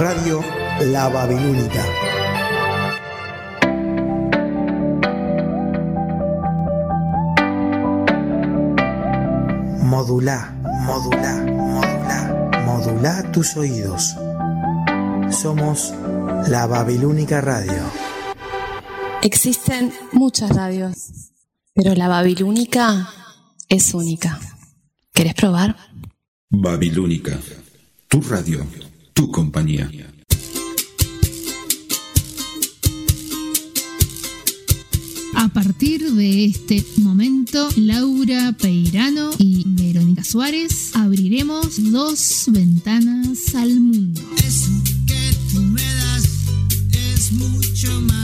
Radio La Babilónica. Modula, modula, modula, modula tus oídos. Somos La Babilónica Radio. Existen muchas radios, pero la Babilónica es única. ¿Querés probar? Babilónica, tu radio, tu compañía. A partir de este momento, Laura Peirano y Verónica Suárez abriremos dos ventanas al mundo. Eso que tú me das es mucho más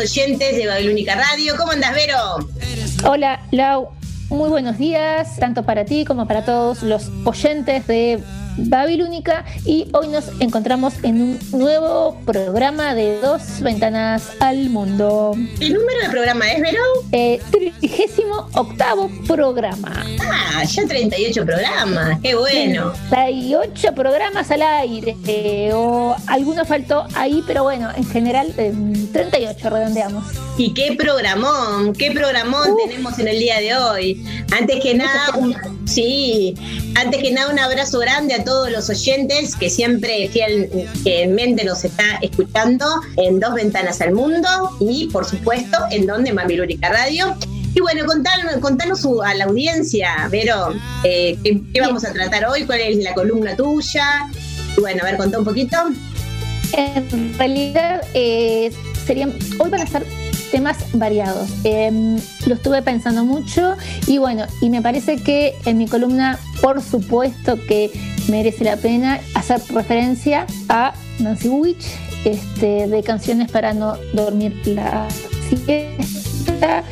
oyentes de Babilónica Radio. ¿Cómo andas, Vero? Hola, Lau. Muy buenos días, tanto para ti como para todos los oyentes de Babilónica. Y hoy nos encontramos en un nuevo programa de Dos Ventanas al Mundo. ¿El número del programa es, Vero? Eh, trigésimo octavo programa. Ah, ya 38 programas. Qué bueno. 38 programas al aire. eh, o alguno faltó ahí, pero bueno, en general eh, 38 redondeamos. Y qué programón, qué programón tenemos en el día de hoy. Antes que nada, un- sí, antes que nada un abrazo grande a todos los oyentes que siempre fielmente nos está escuchando en Dos Ventanas al Mundo y por supuesto en donde Mamilúrica Radio. Y bueno, contanos, contanos a la audiencia, Vero, eh, ¿qué, qué vamos a tratar hoy, cuál es la columna tuya. Y bueno, a ver, contá un poquito. En realidad, eh, serían, hoy van a estar temas variados. Eh, lo estuve pensando mucho y bueno, y me parece que en mi columna, por supuesto que merece la pena hacer referencia a Nancy Witch, este, de canciones para no dormir la siesta,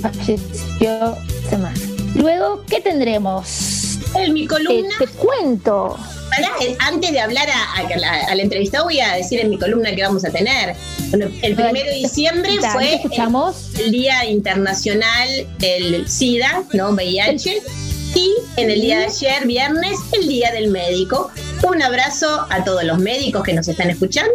falleció semana. Luego, ¿qué tendremos? En mi columna. te cuento. Pará, antes de hablar a, a la, a la entrevista, voy a decir en mi columna que vamos a tener. Bueno, el primero de diciembre fue escuchamos. el Día Internacional del SIDA, ¿no? VIH. Y en el día de ayer, viernes, el Día del Médico. Un abrazo a todos los médicos que nos están escuchando.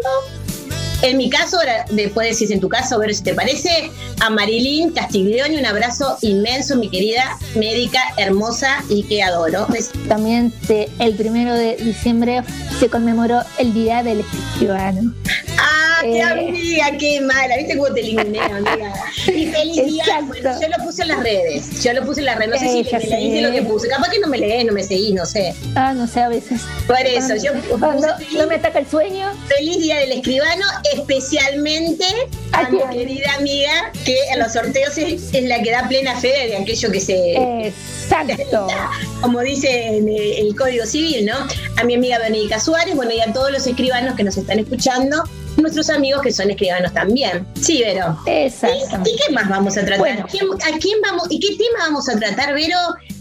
En mi caso, ahora después decís en tu caso, a ver si te parece, a Marilyn Castiglione, un abrazo inmenso, mi querida médica hermosa y que adoro. Pues, También el primero de diciembre se conmemoró el Día del Escribano. Ah, Eh. amiga, qué mala. ¿Viste cómo te eliminé, amiga? Y feliz día. Bueno, yo lo puse en las redes. Yo lo puse en las redes. No sé si ya me leíste lo que puse. Capaz que no me lees, no me seguís, no sé. Ah, no sé, a veces. Por eso, yo Cuando puse no me ataca el sueño. feliz día del escribano, especialmente a ¿A mi querida amiga, que en los sorteos es, es la que da plena fe de aquello que se. Exacto. como dice en el, el Código Civil, ¿no? A mi amiga Verónica Suárez, bueno, y a todos los escribanos que nos están escuchando, nuestros amigos que son escribanos también. Sí, Vero. Exactamente. ¿Y qué más vamos a tratar? Bueno. ¿Quién- ¿A quién vamos? ¿Y qué tema vamos a tratar, Vero?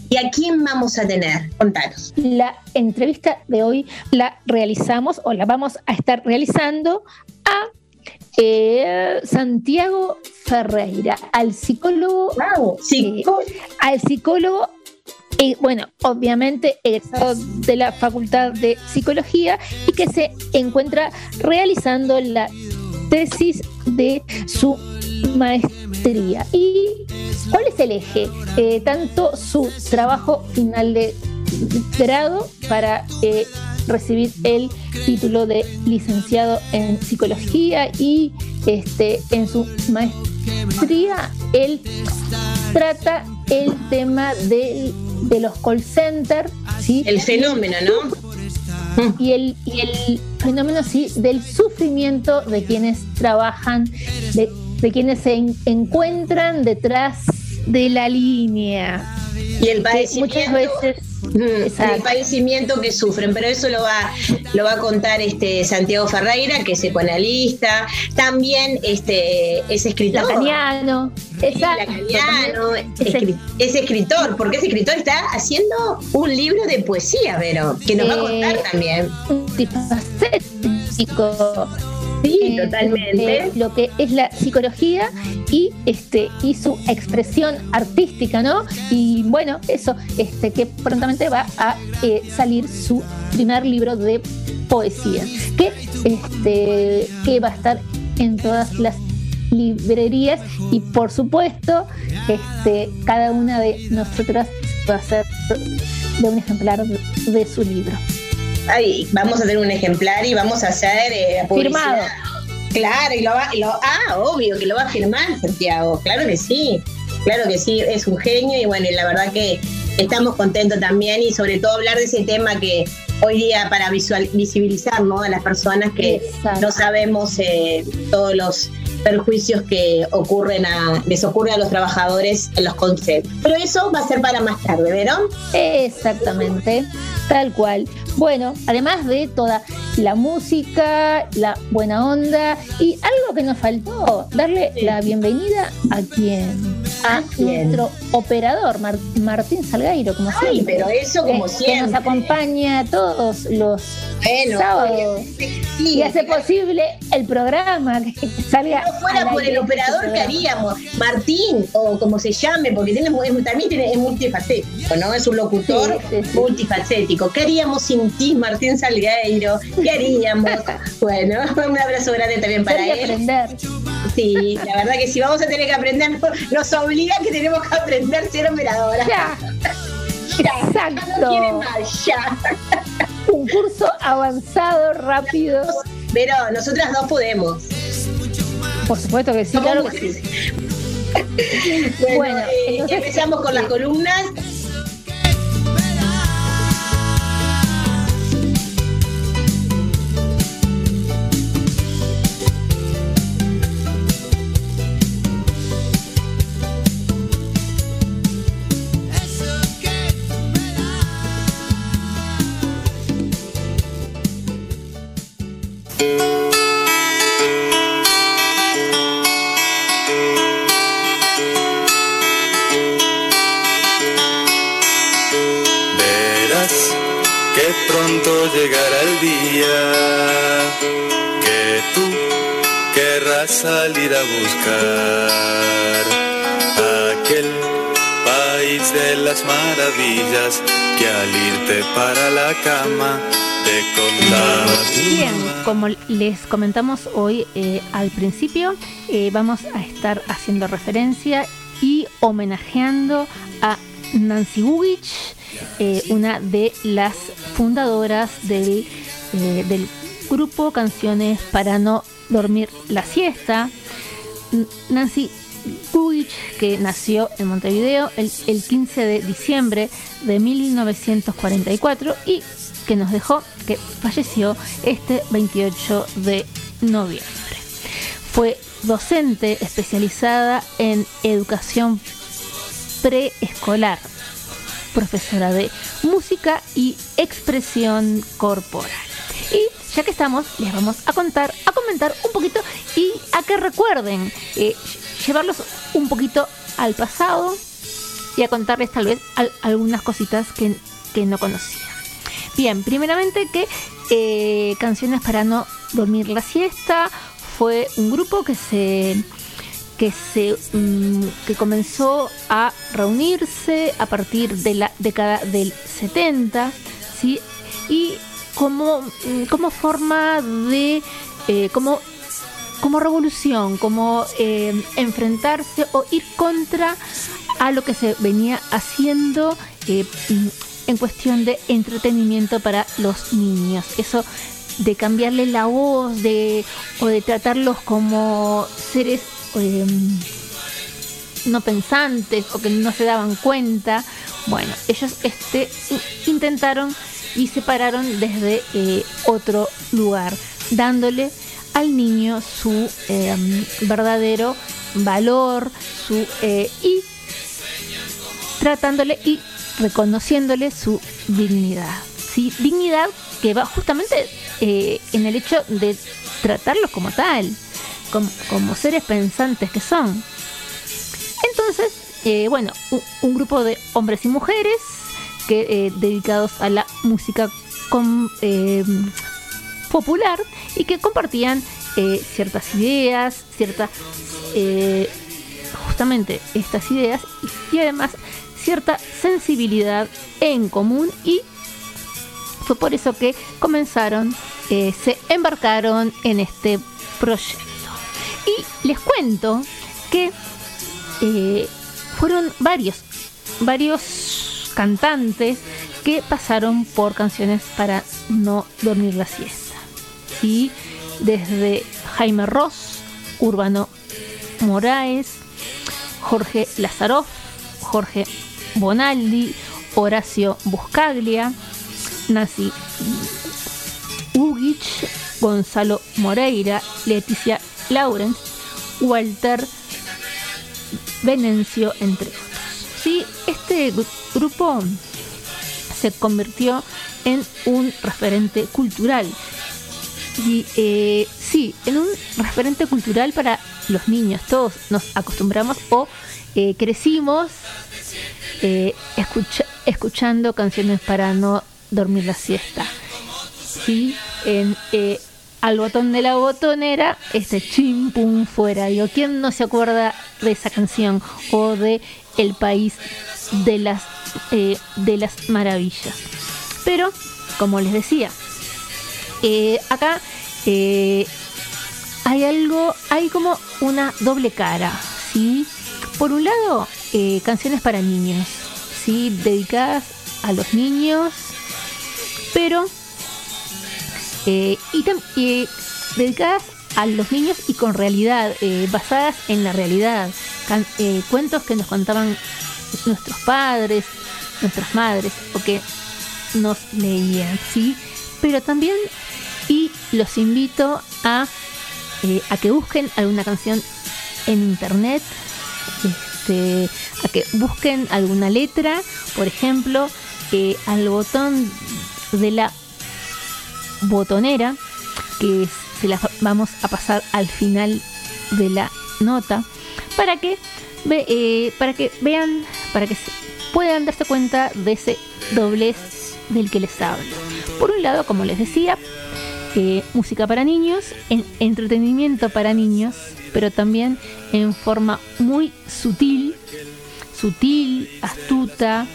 ¿Y a quién vamos a tener? Contanos. La entrevista de hoy la realizamos o la vamos a estar realizando a eh, Santiago Ferreira, al psicólogo, Wow, eh, al psicólogo, eh, bueno, obviamente egresado de la Facultad de Psicología y que se encuentra realizando la tesis de su maestría. ¿Y cuál es el eje? Eh, tanto su trabajo final de grado para eh, recibir el título de licenciado en psicología y este en su maestría él trata el tema del- de los call centers ¿sí? El fenómeno, ¿no? y el, y el fenómeno sí del sufrimiento de quienes trabajan, de, de quienes se en- encuentran detrás de la línea. Y el muchas padecimiento. veces Mm, el padecimiento que sufren, pero eso lo va, lo va a contar este Santiago Ferreira, que es psicoanalista, también este, es escritor. lacaniano, exacto, Lacaniano, también es escri- es escritor, porque ese escritor está haciendo un libro de poesía, Vero, que nos va a contar Eh, también. multifacético. Sí, eh, totalmente. lo que es la psicología y este y su expresión artística, ¿no? Y bueno, eso, este que prontamente va a eh, salir su primer libro de poesía, que este que va a estar en todas las librerías y por supuesto, este cada una de nosotras va a ser de un ejemplar de, de su libro. Ay, vamos a hacer un ejemplar y vamos a hacer eh, publicidad. Firmado. Claro, y lo va, y lo, ah, obvio que lo va a firmar Santiago, claro que sí, claro que sí, es un genio y bueno, y la verdad que estamos contentos también y sobre todo hablar de ese tema que hoy día para visual, visibilizar ¿no? a las personas que Exacto. no sabemos eh, todos los perjuicios que ocurren a, les ocurren a los trabajadores en los conceptos. Pero eso va a ser para más tarde, ¿verdón? Exactamente, tal cual. Bueno, además de toda la música, la buena onda y algo que nos faltó, darle la bienvenida a quien, a nuestro operador, Mar- Martín Salgueiro, como Ay, siempre. pero eso como que- que siempre. nos acompaña todos los Bueno, sábados sí, y hace posible el programa que salga. no fuera por el este operador que programa. haríamos, Martín, o como se llame, porque tiene, es- también tiene, es multifacético, ¿no? Es un locutor Sí, sí, sí. multifacético. ¿Qué haríamos sin ti, Martín Salgueiro? ¿Qué haríamos? bueno, un abrazo grande también para él. aprender. Sí, la verdad que si vamos a tener que aprender, nos obliga que tenemos que aprender ser operadora. Ya. Ya, No quiere Exacto. más, ya. Un curso avanzado, rápido. Pero nosotras dos podemos. Por supuesto que sí, claro que sí. Bueno, Bueno, eh, entonces- empezamos con las columnas. Salir a buscar aquel país de las maravillas que al irte para la cama te contaba. Bien, como les comentamos hoy eh, al principio, eh, vamos a estar haciendo referencia y homenajeando a Nancy Gugich, eh, una de las fundadoras del, eh, del grupo Canciones para no dormir la siesta. Nancy Gugich, que nació en Montevideo el, el 15 de diciembre de 1944 y que nos dejó, que falleció este 28 de noviembre. Fue docente especializada en educación preescolar, profesora de música y expresión corporal. Y ya que estamos, les vamos a contar, a comentar un poquito y a que recuerden, eh, llevarlos un poquito al pasado y a contarles tal vez al- algunas cositas que, que no conocían. Bien, primeramente que eh, Canciones para no dormir la siesta fue un grupo que se que se mm, que comenzó a reunirse a partir de la década del 70 ¿sí? y como, mm, como forma de eh, como como revolución, como eh, enfrentarse o ir contra a lo que se venía haciendo eh, en cuestión de entretenimiento para los niños. Eso de cambiarle la voz de, o de tratarlos como seres eh, no pensantes o que no se daban cuenta. Bueno, ellos este, intentaron y se pararon desde otro lugar, dándole al niño su em, verdadero valor su, eh, y tratándole y reconociéndole su dignidad. ¿sí? Dignidad que va justamente eh, en el hecho de tratarlos como tal, como, seres pensantes que son. Entonces, eh, bueno, un, grupo de hombres y mujeres que dedicados a la música em, popular y que compartían eh, ciertas ideas, ciertas, eh, justamente estas ideas y, además cierta sensibilidad en común y fue por eso que comenzaron, eh, se embarcaron en este proyecto. Y les cuento que fueron varios, varios cantantes que pasaron por canciones para no dormir la siesta desde Jaime Ross, Urbano Moraes, Jorge Lazaroff, Jorge Bonaldi, Horacio Buscaglia, Nancy Ugich, Gonzalo Moreira, Leticia Lawrence, Walter Venencio, entre. Sí, este grupo se convirtió en un referente cultural y eh, sí, en un referente cultural para los niños. Todos nos acostumbramos o eh, crecimos eh, escuchando canciones para no dormir la siesta. Sí, en Al botón de la botonera, este chim pum fuera. ¿quién no se acuerda de esa canción? O de El país de las, de las maravillas. Pero, como les decía, eh, acá eh, hay algo, hay como una doble cara, ¿sí? Por un lado, eh, canciones para niños, ¿sí? Dedicadas a los niños, pero y, dedicadas a los niños y con realidad, basadas en la realidad, cuentos que nos contaban nuestros padres, nuestras madres, o que nos leían, ¿sí? Pero también y los invito a, eh, a que busquen alguna canción en internet, este, a que busquen alguna letra, por ejemplo, eh, al botón de la botonera, que se las vamos a pasar al final de la nota, para que, eh, para que vean, para que puedan darse cuenta de ese doblez del que les hablo. Por un lado, como les decía, eh, música para niños, en entretenimiento para niños, pero también en forma muy sutil, sutil, astuta,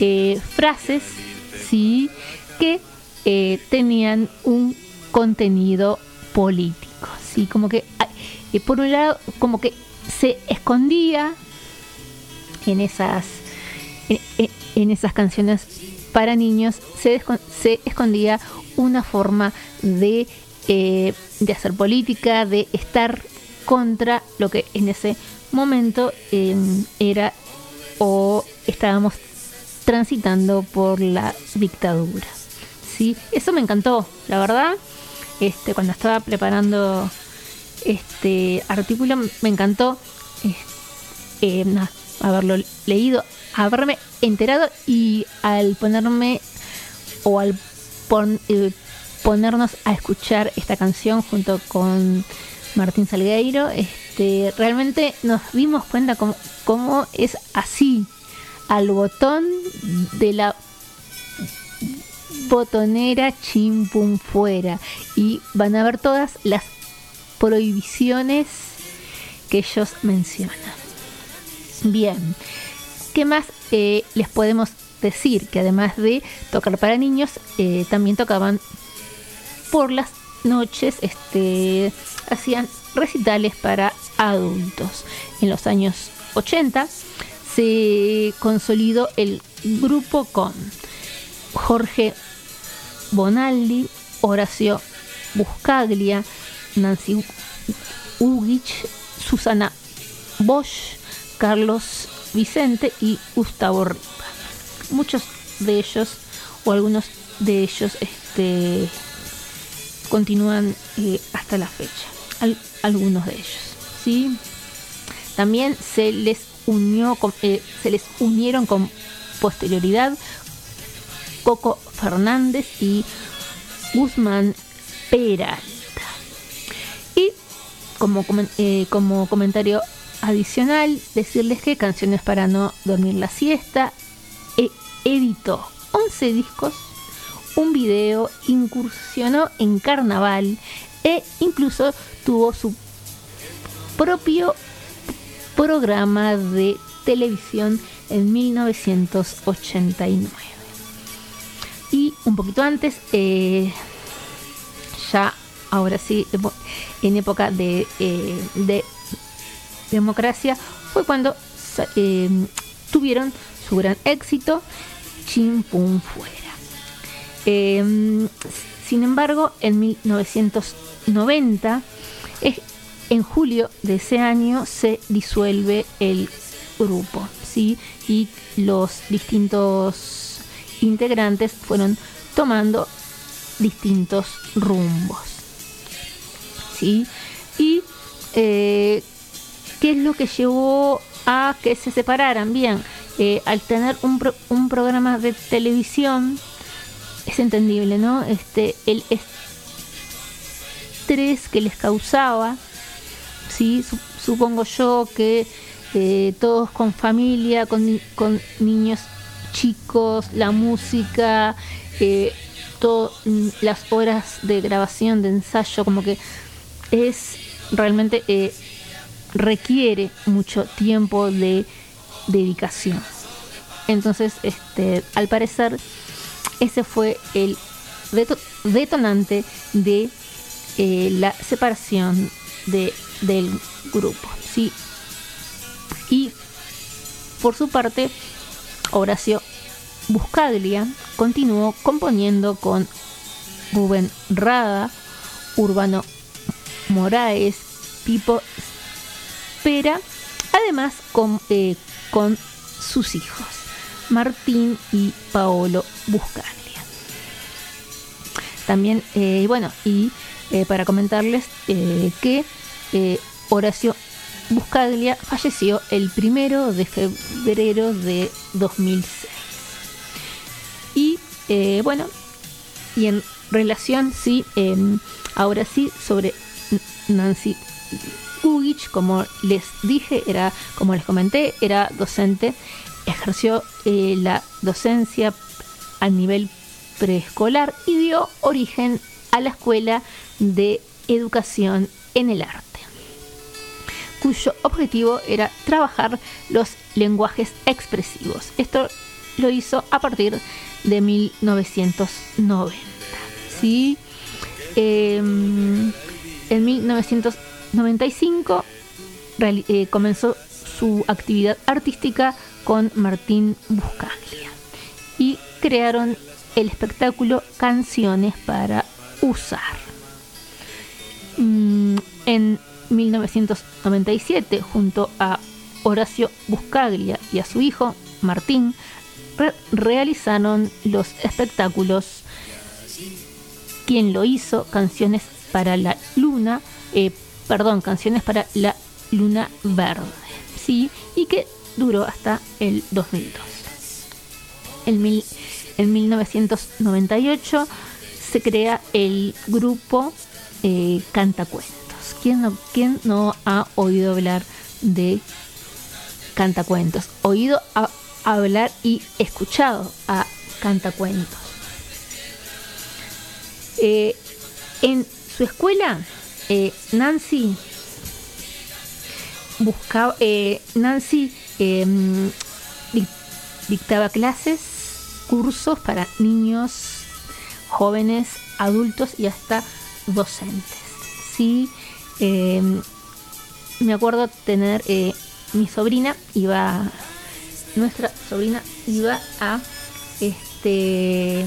eh, frases, sí, que eh, tenían un contenido político, sí, como que por un lado, como que se escondía en esas en, esas canciones para niños se, se escondía una forma de, eh, de hacer política, de estar contra lo que en ese momento em, era o estábamos transitando por la dictadura. ¿sí? Eso me encantó, la verdad. Este, cuando estaba preparando este artículo me encantó eh, haberlo leído, haberme enterado y al ponerme o al eh, ponernos a escuchar esta canción junto con Martín Salgueiro, este, realmente nos dimos cuenta cómo, es así, al botón de la botonera chimpum fuera y van a ver todas las prohibiciones que ellos mencionan. Bien, ¿qué más eh, les podemos decir? Que además de tocar para niños, eh, también tocaban por las noches, este, hacían recitales para adultos. En los años 80 se consolidó el grupo con Jorge Bonaldi, Horacio Buscaglia, Nancy Ugich, Susana Bosch, Carlos Vicente y Gustavo Ripa. Muchos de ellos, o algunos de ellos, este, continúan eh, hasta la fecha. Al- algunos de ellos. ¿sí? También se les unió eh, se les unieron con posterioridad Coco Fernández y Guzmán Peralta. Y como, eh, como comentario adicional, decirles que Canciones para no dormir la siesta eh, editó 11 discos, un video, incursionó en carnaval e incluso tuvo su propio programa de televisión en 1989. Y un poquito antes, eh, ya ahora sí, en época de, eh, de democracia, fue cuando eh, tuvieron su gran éxito, Chim Pum Fuera. Eh, sin embargo, en 1990, es- en julio de ese año, se disuelve el grupo, ¿sí? Y los distintos integrantes fueron tomando distintos rumbos, ¿sí? Y eh, ¿qué es lo que llevó a que se separaran? Bien, eh, al tener un, pro- un programa de televisión, es entendible, ¿no? Este, el estrés que les causaba, ¿sí? Su- supongo yo que eh, todos con familia, con niños chicos, la música, eh, to- mm, las horas de grabación, de ensayo, como que es realmente eh, requiere mucho tiempo de dedicación. Entonces, este, al parecer, ese fue el deto- detonante de eh, la separación de, del grupo. ¿sí? Y por su parte, Horacio Buscaglia continuó componiendo con Rubén Rada, Urbano Moraes, Pipo Pera, además con, eh, con sus hijos, Martín y Paolo Buscaglia. También, eh, bueno, y eh, para comentarles que Horacio Buscaglia falleció el primero de febrero de 2006. Y eh, bueno, y en relación, sí, em, ahora sí, sobre Nancy Ugich, como les dije, era, como les comenté, era docente, ejerció eh, la docencia a nivel preescolar y dio origen a la Escuela de Educación en el Arte, cuyo objetivo era trabajar los lenguajes expresivos. Esto lo hizo a partir de 1990. ¿sí? Eh, en 1995 reali- eh, comenzó su actividad artística con Martín Buscaglia y crearon el espectáculo Canciones para usar. Mm, en 1997, junto a Horacio Buscaglia y a su hijo Martín, re- realizaron los espectáculos quien lo hizo, canciones para la luna, eh, perdón, canciones para la luna verde, sí, y que duró hasta el 2002. En, mil- en 1998 se crea el grupo eh, Cantacuentos. ¿Quién no, ¿Quién no ha oído hablar de Cantacuentos? Oído hablar y escuchado a Cantacuentos. Eh, en su escuela eh, Nancy buscaba, eh, Nancy dic- dictaba clases, cursos para niños, jóvenes, adultos y hasta docentes. Sí, eh, me acuerdo tener eh, mi sobrina iba, nuestra sobrina iba a este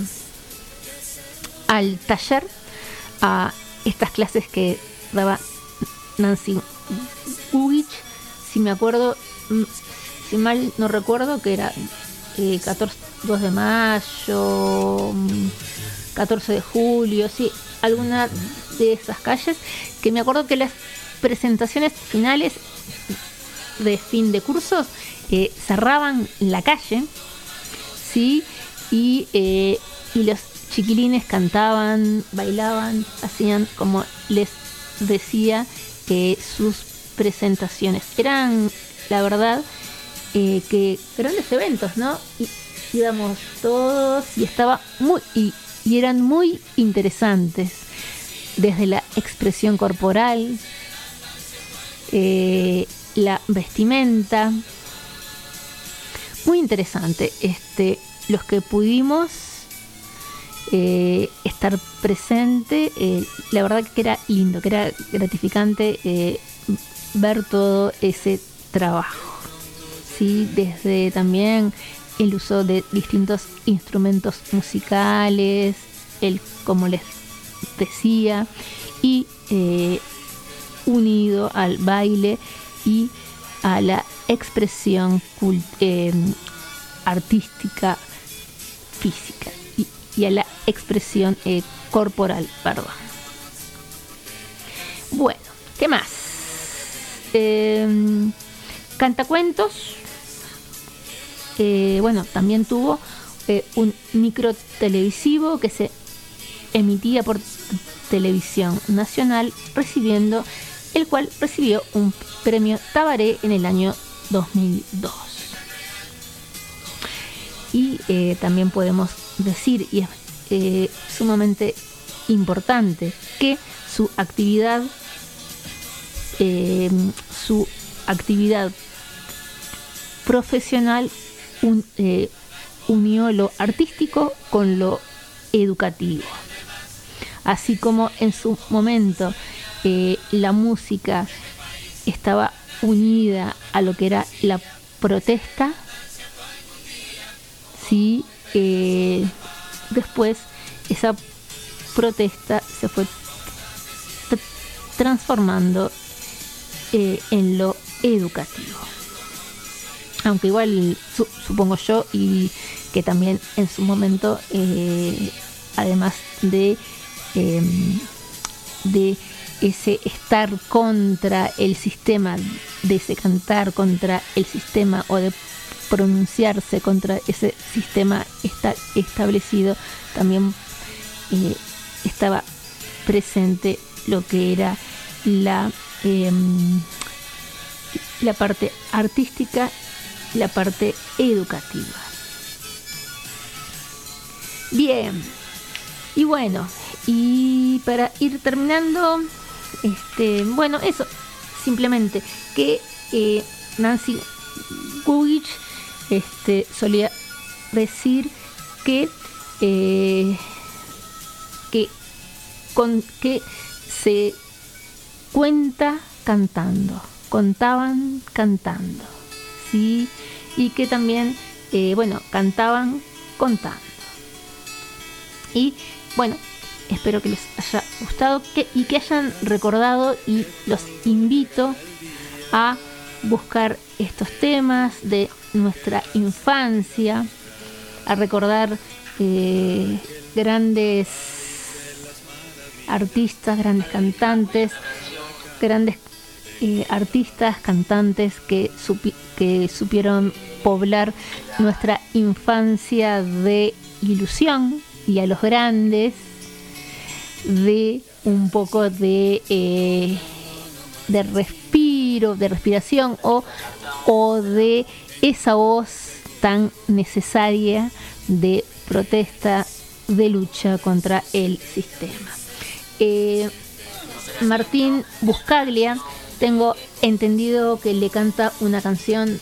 al taller a estas clases que daba Nancy Ugich, si me acuerdo, mm, si mal no recuerdo, que era eh, 14, 2 de mayo, mm, 14 de julio, sí, alguna de esas calles, que me acuerdo que las presentaciones finales de fin de cursos eh, cerraban la calle, sí, y, eh, y los chiquilines cantaban, bailaban, hacían como les decía eh, sus presentaciones. Eran, la verdad, eh, que grandes eventos, ¿no? Y, íbamos todos y estaba muy y, y eran muy interesantes desde la expresión corporal, eh, la vestimenta, muy interesante. Este, los que pudimos eh, estar presente, eh, la verdad que era lindo, que era gratificante eh, ver todo ese trabajo. Sí, desde también el uso de distintos instrumentos musicales, el como les decía, y eh, unido al baile y a la expresión eh, artística física y, a la expresión eh, corporal, perdón. Bueno, ¿qué más? Eh, cantacuentos. Bueno, también tuvo un micro televisivo que se emitía por televisión nacional, recibiendo el cual recibió un premio Tabaré en el año 2002. Y eh, también podemos decir, y es eh, sumamente importante, que su actividad, eh, su actividad profesional un- unió lo artístico con lo educativo. Así como en su momento eh, la música estaba unida a lo que era la protesta, sí, eh, después esa protesta se fue tr- transformando eh, en lo educativo. Aunque igual su- supongo yo y que también en su momento, además de em, de ese estar contra el sistema, de ese cantar contra el sistema o de pronunciarse contra ese sistema esta- establecido, también eh, estaba presente lo que era la, em, la parte artística, la parte educativa. Bien, y bueno, y para ir terminando, este, bueno, eso, simplemente que eh, Nancy Gugich este, solía decir que, eh, que, con, que se cuenta cantando, contaban cantando, ¿sí? Y que también, eh, bueno, cantaban contando. Y bueno, espero que les haya gustado y que hayan recordado y los invito a buscar estos temas de nuestra infancia, a recordar eh, grandes artistas, grandes cantantes, grandes eh, artistas, cantantes que supieron poblar nuestra infancia de ilusión y a los grandes de un poco de, eh, de respiro, de respiración o, o de esa voz tan necesaria de protesta, de lucha contra el sistema. Eh, Martín Buscaglia. Tengo entendido que le canta una canción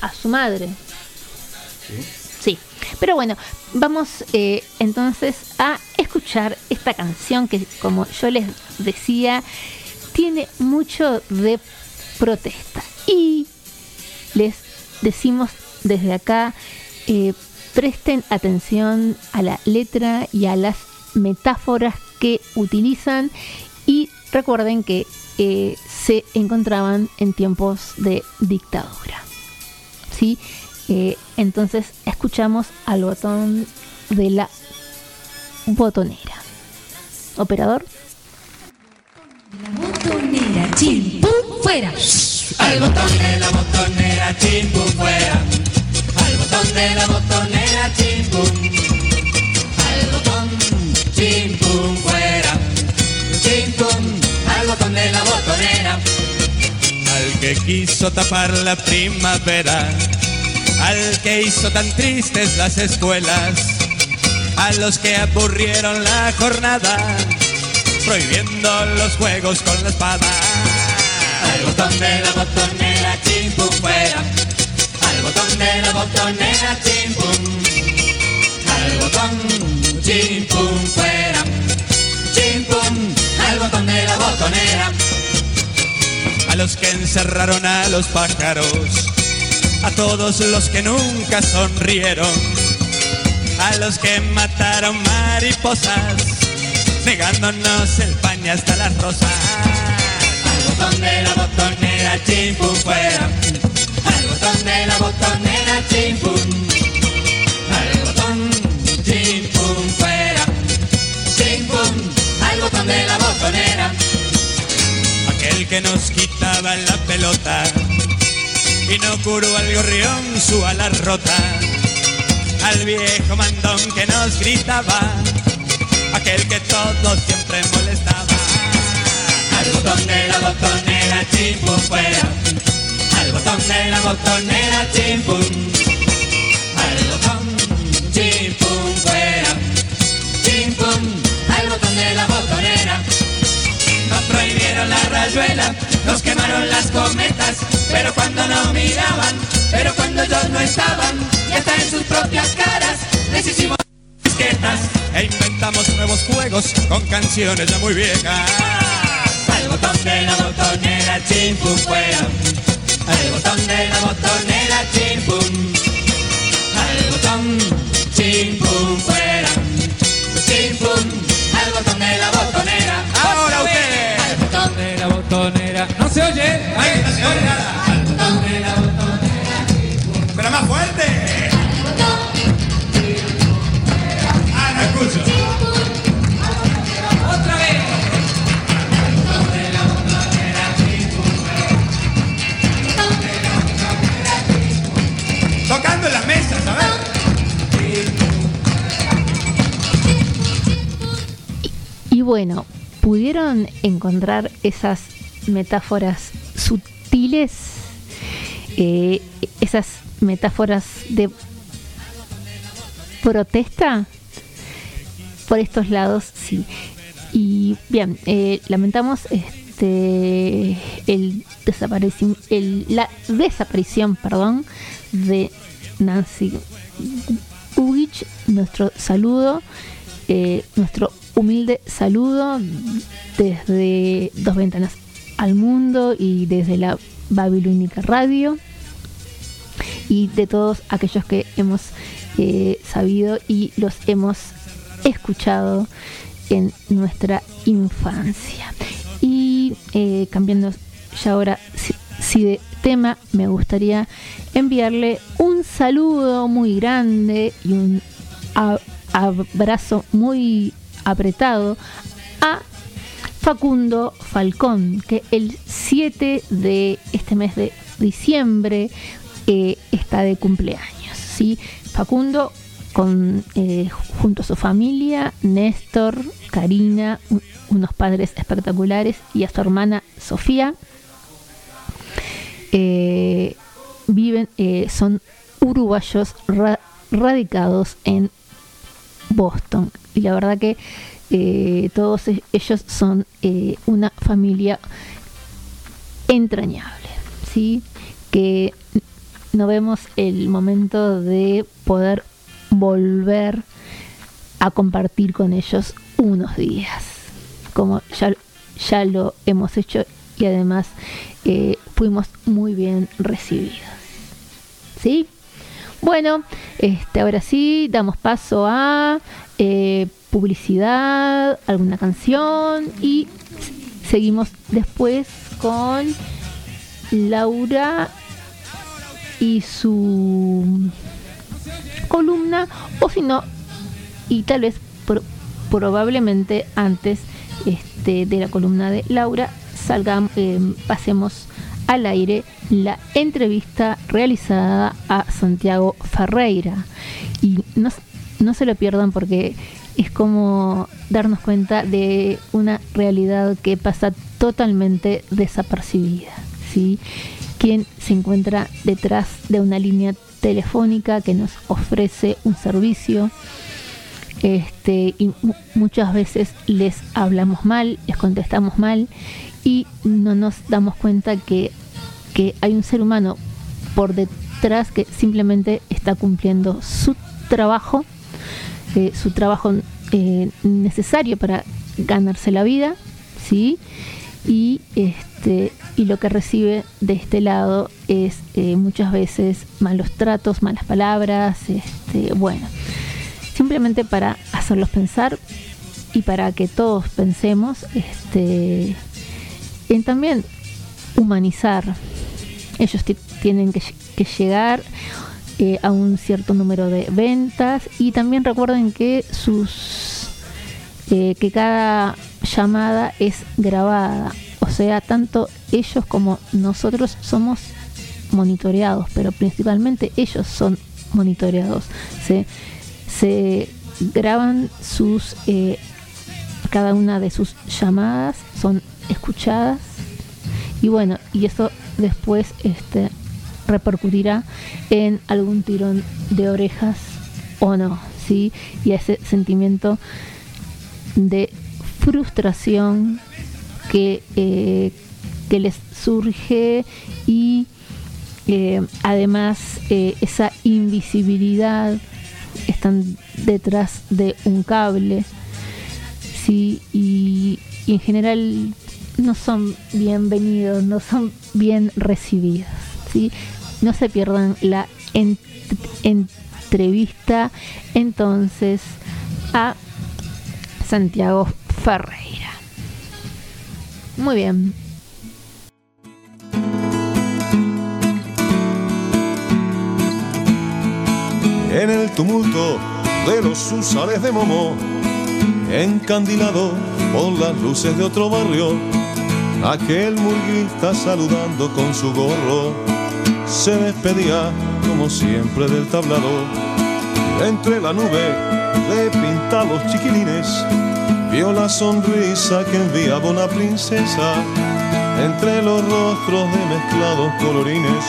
a, su madre. Sí. Pero bueno, vamos eh, entonces a escuchar esta canción que, como yo les decía, tiene mucho de protesta. Y les decimos desde acá, eh, presten atención a la letra y a las metáforas que utilizan y recuerden que eh, se encontraban en tiempos de dictadura. ¿Sí? Eh, entonces escuchamos al botón de la botonera. Operador. Botonera, chin, pum, fuera. Al botón de la botonera, pum, fuera. Al botón de la botonera, pum. Al botón, pum, fuera. Pum, al botón de la botonera. Al que quiso tapar la primavera, al que hizo tan tristes las escuelas, a los que aburrieron la jornada, prohibiendo los juegos con la espada. Al botón de la botonera, chim, pum, fuera. Al botón de la botonera, chim, pum. Al botón, chim, pum, fuera. Chim, pum, al botón de la botonera. a los que encerraron a los pájaros, a todos los que nunca sonrieron, a los que mataron mariposas, negándonos el pan hasta las rosas. Al botón de la botonera, chim, pum, fuera. Al botón de la botonera, chim, pum. Al botón, chim, pum, fuera. Chim, pum, al botón de la botonera. Aquel que nos quitaba la pelota y no curó al gorrión su ala rota. Al viejo mandón que nos gritaba, aquel que todo siempre molestaba. Al botón de la botonera, chim, pum, fuera. Al botón de la botonera, chim, pum. Al botón, chim, pum, fuera. Chim, pum, al botón de la botonera. Nos prohibieron la rayuela, nos quemaron las cometas, pero cuando no miraban, pero cuando ellos no estaban, y hasta en sus propias caras, les hicimos disquetas. E inventamos nuevos juegos con canciones ya muy viejas. Al botón de la botonera, chim, pum, fuera. Al botón de la botonera, chim, pum. Al botón, chim, pum, fuera. Chim, pum, al botón de la botonera. Ahora ustedes. Al botón de la botonera. No se oye bueno, ¿pudieron encontrar esas metáforas sutiles? Eh, esas metáforas de protesta por estos lados, sí. Y bien, eh, lamentamos este el la desaparición, perdón, de Nancy Ugich. Nuestro saludo, eh, nuestro humilde saludo desde Dos Ventanas al Mundo y desde la Babilónica Radio y de todos aquellos que hemos eh, sabido y los hemos escuchado en nuestra infancia. Y eh, cambiando ya ahora sí, sí de tema, me gustaría enviarle un saludo muy grande y un abrazo muy apretado a Facundo Falcón, que el 7 de este mes de diciembre eh, está de cumpleaños. ¿sí? Facundo con, eh, junto a su familia, Néstor, Karina, un- unos padres espectaculares y a su hermana Sofía. eh, viven, eh, son uruguayos ra- radicados en Boston. Y la verdad que eh, todos e- ellos son eh, una familia entrañable, ¿sí? Que no vemos el momento de poder volver a compartir con ellos unos días, como ya, ya lo hemos hecho y además eh, fuimos muy bien recibidos. ¿Sí? Bueno, este, ahora sí, damos paso a eh, publicidad, alguna canción y seguimos después con Laura y su columna, o si no, y tal vez pro- probablemente antes este, de la columna de Laura salgamos, eh, pasemos al aire la entrevista realizada a Santiago Ferreira. Y no, s- no se lo pierdan porque es como darnos cuenta de una realidad que pasa totalmente desapercibida. ¿sí? Quien se encuentra detrás de una línea telefónica que nos ofrece un servicio este, y mu- muchas veces les hablamos mal, les contestamos mal y no nos damos cuenta que, que hay un ser humano por detrás que simplemente está cumpliendo su trabajo, eh, su trabajo eh, necesario para ganarse la vida, ¿sí? Y, este, y lo que recibe de este lado es eh, muchas veces malos tratos, malas palabras, este, bueno simplemente para hacerlos pensar y para que todos pensemos este en también humanizar ellos ti- tienen que, que llegar eh, a un cierto número de ventas. Y también recuerden que sus eh, que cada llamada es grabada. O sea tanto ellos como nosotros somos monitoreados pero principalmente ellos son monitoreados. ¿sí? se graban sus eh, cada una de sus llamadas son escuchadas. Y bueno y eso después este repercutirá en algún tirón de orejas o no sí y ese sentimiento de frustración que, eh, que les surge y eh, además eh, esa invisibilidad están detrás de un cable sí y, y en general no son bienvenidos no son bien recibidos sí no se pierdan la en- entrevista entonces a Santiago Ferreira. Muy bien. En el tumulto de los usales de Momo, encandilado por las luces de otro barrio, aquel murguista saludando con su gorro, se despedía como siempre del tablado. Entre la nube de pintados chiquilines, vio la sonrisa que enviaba una princesa, entre los rostros de mezclados colorines,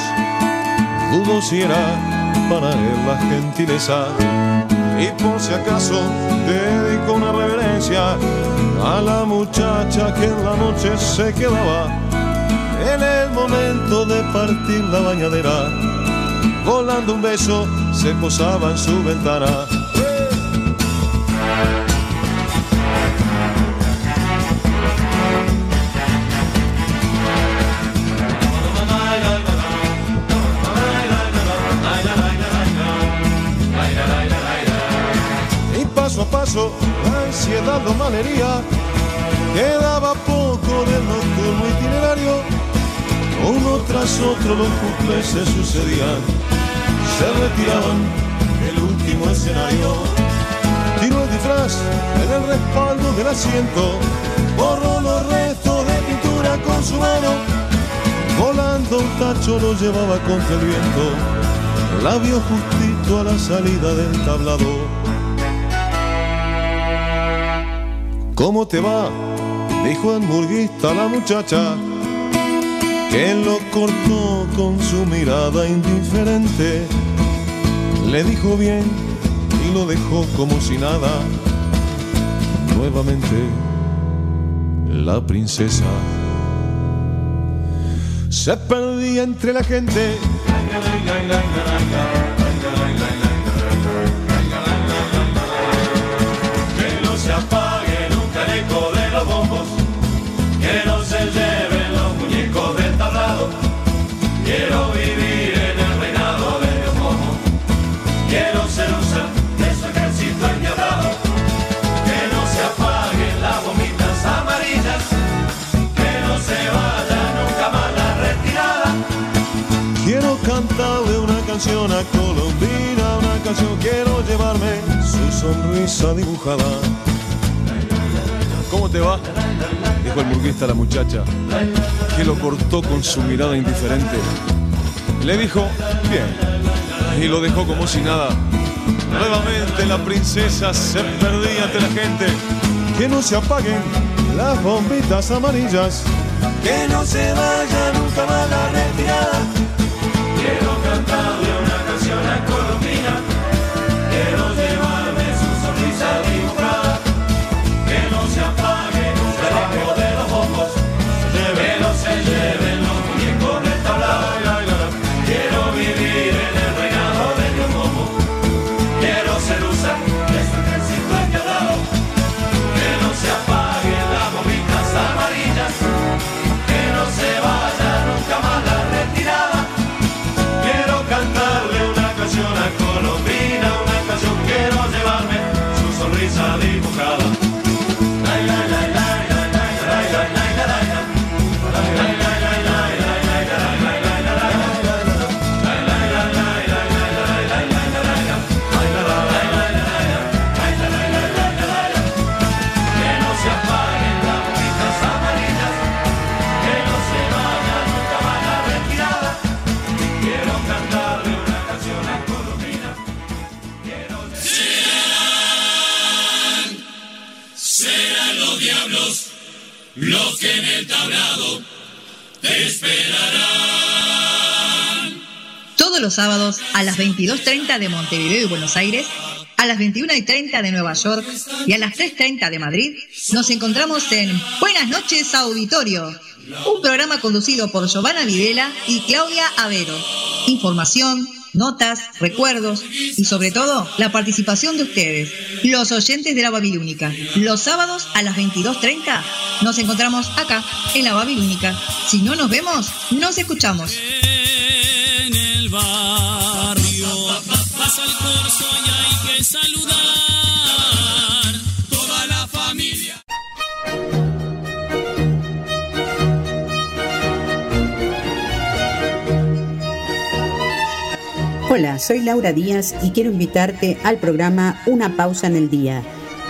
dudo si era para él la gentileza. Y por si acaso dedico una reverencia a la muchacha que en la noche se quedaba en de partir la bañadera. Volando un beso se posaba en su ventana. Y paso a paso la ansiedad lo malhería. Quedaba poco del nocturno itinerario. Uno tras otro los cumples se sucedían. Se retiraban del último escenario. Tiró el disfraz en el respaldo del asiento. Borró los restos de pintura con su mano. Volando un tacho lo llevaba contra el viento. La vio justito a la salida del tablado. ¿Cómo te va? Dijo el murguista la muchacha, que lo cortó con su mirada indiferente. Le dijo bien y lo dejó como si nada. nuevamente la princesa se perdía entre la gente. Que no se canción a Colombina, una canción quiero llevarme su sonrisa dibujada. ¿Cómo te va? Dijo el burguista a la muchacha, que lo cortó con su mirada indiferente. Le dijo, bien, y lo dejó como si nada. Nuevamente la princesa se perdía entre la gente. Que no se apaguen las bombitas amarillas. Que no se vaya nunca más la retirada. Los sábados a las 22.30 de Montevideo y Buenos Aires, a las 21.30 de Nueva York y a las 3.30 de Madrid, nos encontramos en Buenas noches Auditorio, un programa conducido por Giovanna Videla y Claudia Avero. Información, notas, recuerdos y sobre todo la participación de ustedes, los oyentes de la Babilónica. Los sábados a las 22.30 nos encontramos acá, en la Babilónica. Si no nos vemos, nos escuchamos. Barrio pasa el corso y hay que saludar toda la familia. Hola, soy Laura Díaz y quiero invitarte al programa Una pausa en el día.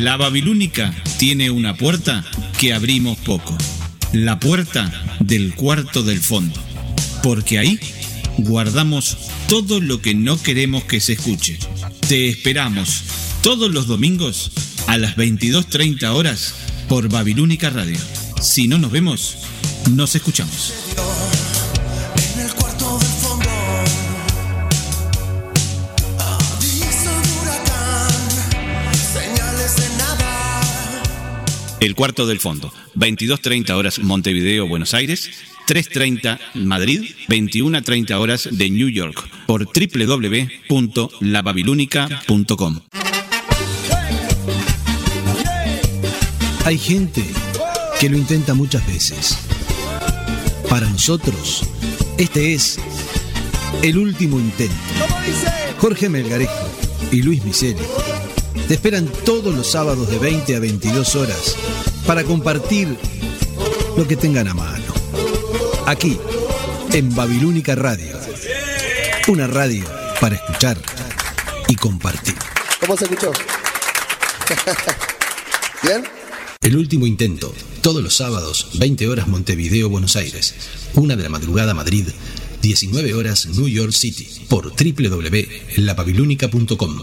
La Babilónica tiene una puerta que abrimos poco. La puerta del cuarto del fondo. Porque ahí guardamos todo lo que no queremos que se escuche. Te esperamos todos los domingos a las 22.30 horas por Babilónica Radio. Si no nos vemos, nos escuchamos. El cuarto del fondo. 22.30 horas Montevideo, Buenos Aires. 3.30 Madrid, 21.30 horas de New York, por www.lababilónica.com. Hay gente que lo intenta muchas veces. Para nosotros, este es el último intento. Jorge Melgarejo y Luis Miseli te esperan todos los sábados de 20 a 22 horas para compartir lo que tengan a mano. Aquí, en Babilónica Radio. Una radio para escuchar y compartir. ¿Cómo se escuchó? ¿Bien? El último intento, todos los sábados, 20 horas Montevideo, Buenos Aires, una de la madrugada Madrid, 19 horas New York City, por www.lababilónica.com.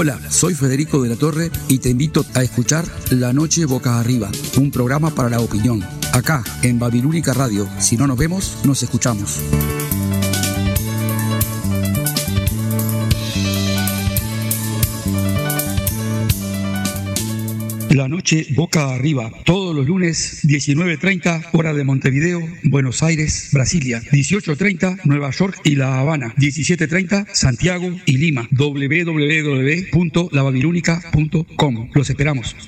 Hola, soy Federico de la Torre y te invito a escuchar La Noche Boca Arriba, un programa para la opinión. Acá, en Babilónica Radio. Si no nos vemos, nos escuchamos. La noche boca arriba, todos los lunes 19.30 hora de Montevideo, Buenos Aires, Brasilia, 18.30 Nueva York y La Habana, 17.30 Santiago y Lima, www.lababilónica.com. Los esperamos.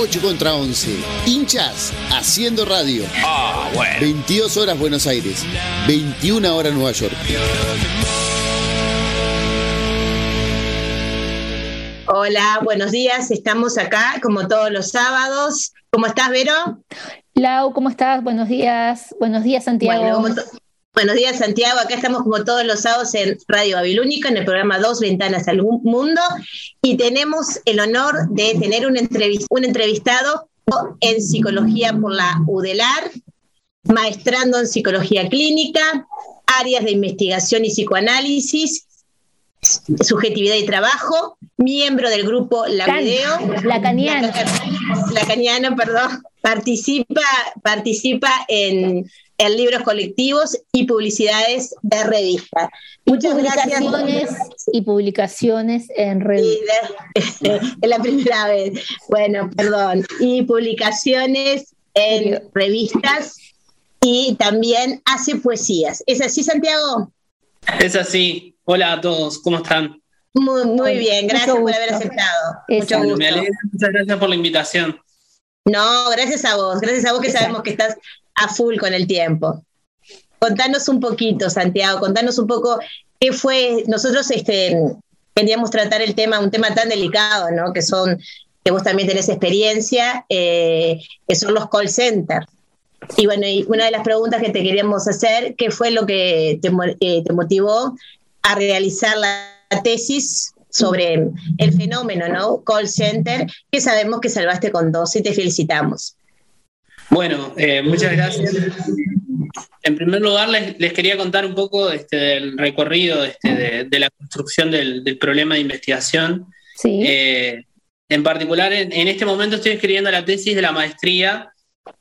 8 contra 11. Hinchas haciendo radio. Ah, bueno. 22 horas Buenos Aires. 21 horas Nueva York. Hola, buenos días. Estamos acá como todos los sábados. ¿Cómo estás, Vero? Lau, ¿cómo estás? Buenos días. Buenos días, Santiago. Bueno, como to- Buenos días, Santiago. Acá estamos como todos los sábados en Radio Babilónica, en el programa Dos Ventanas al Mundo. Y tenemos el honor de tener un, entrevis- un entrevistado en psicología por la UDELAR, maestrando en psicología clínica, áreas de investigación y psicoanálisis, subjetividad y trabajo, miembro del grupo La Can- Video. Lacaniano. Lacaniano, perdón. Participa, participa en, en libros colectivos y publicidades de revista. Muchas gracias. Publicaciones y publicaciones en redes. Es la primera vez. Bueno, perdón. Y publicaciones en revistas y también hace poesías. ¿Es así, Santiago? Es así. Hola a todos, ¿cómo están? Muy, muy bien, gracias Mucho por haber aceptado. Mucho gusto. Me alegra, muchas gracias por la invitación. No, gracias a vos, gracias a vos que sabemos que estás a full con el tiempo. Contanos un poquito, Santiago, contanos un poco qué fue, nosotros este, queríamos tratar el tema, un tema tan delicado, ¿no? Que son, que vos también tenés experiencia, eh, que son los call centers. Y bueno, y una de las preguntas que te queríamos hacer, ¿qué fue lo que te, eh, te motivó a realizar la tesis sobre el fenómeno, ¿no? Call center, que sabemos que salvaste con dos y te felicitamos. Bueno, eh, muchas gracias. En primer lugar, les, les quería contar un poco este, del recorrido este, de, de la construcción del, del problema de investigación. Eh, en particular, en, en este momento estoy escribiendo la tesis de la maestría.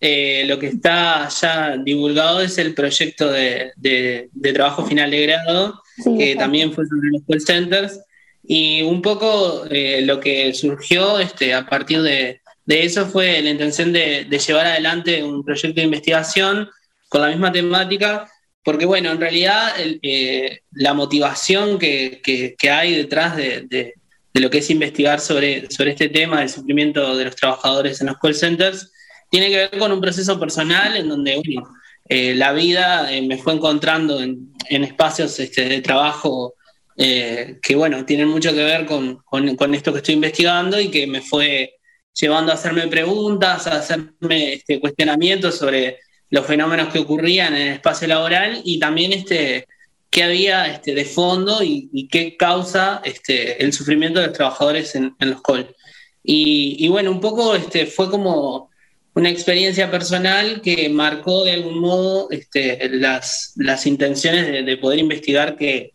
Eh, lo que está ya divulgado es el proyecto de, de- de trabajo final de grado, que también fue sobre los call centers. Y un poco eh, lo que surgió este, a partir de, de eso fue la intención de, llevar adelante un proyecto de investigación con la misma temática porque bueno, en realidad eh, la motivación que, hay detrás de, lo que es investigar sobre, este tema del sufrimiento de los trabajadores en los call centers tiene que ver con un proceso personal en donde eh, la vida eh, me fue encontrando en, espacios este, de trabajo que bueno, tienen mucho que ver con, esto que estoy investigando y que me fue llevando a hacerme preguntas, a hacerme este, cuestionamientos sobre los fenómenos que ocurrían en el espacio laboral y también este, qué había este, de fondo y, qué causa este, el sufrimiento de los trabajadores en, los call. Y, bueno, un poco este, fue como una experiencia personal que marcó de algún modo este, las, las intenciones de, poder investigar qué,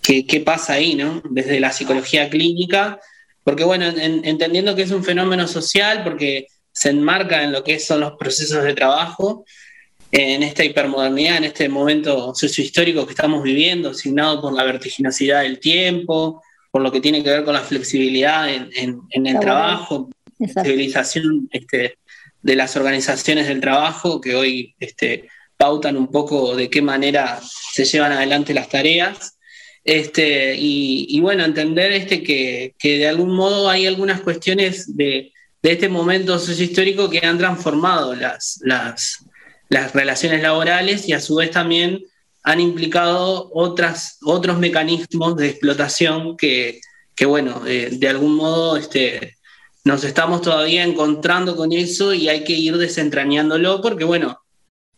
qué, pasa ahí, ¿no? Desde la psicología clínica, porque bueno, entendiendo que es un fenómeno social, porque se enmarca en lo que son los procesos de trabajo, en esta hipermodernidad, en este momento sociohistórico que estamos viviendo, asignado por la vertiginosidad del tiempo, por lo que tiene que ver con la flexibilidad en, el trabajo, civilización este, de las organizaciones del trabajo que hoy este, pautan un poco de qué manera se llevan adelante las tareas. Este, y, bueno, entender este que, de algún modo hay algunas cuestiones de, este momento sociohistórico que han transformado las, relaciones laborales y a su vez también han implicado otros mecanismos de explotación que, bueno, eh, de algún modo este, nos estamos todavía encontrando con eso y hay que ir desentrañándolo porque, bueno,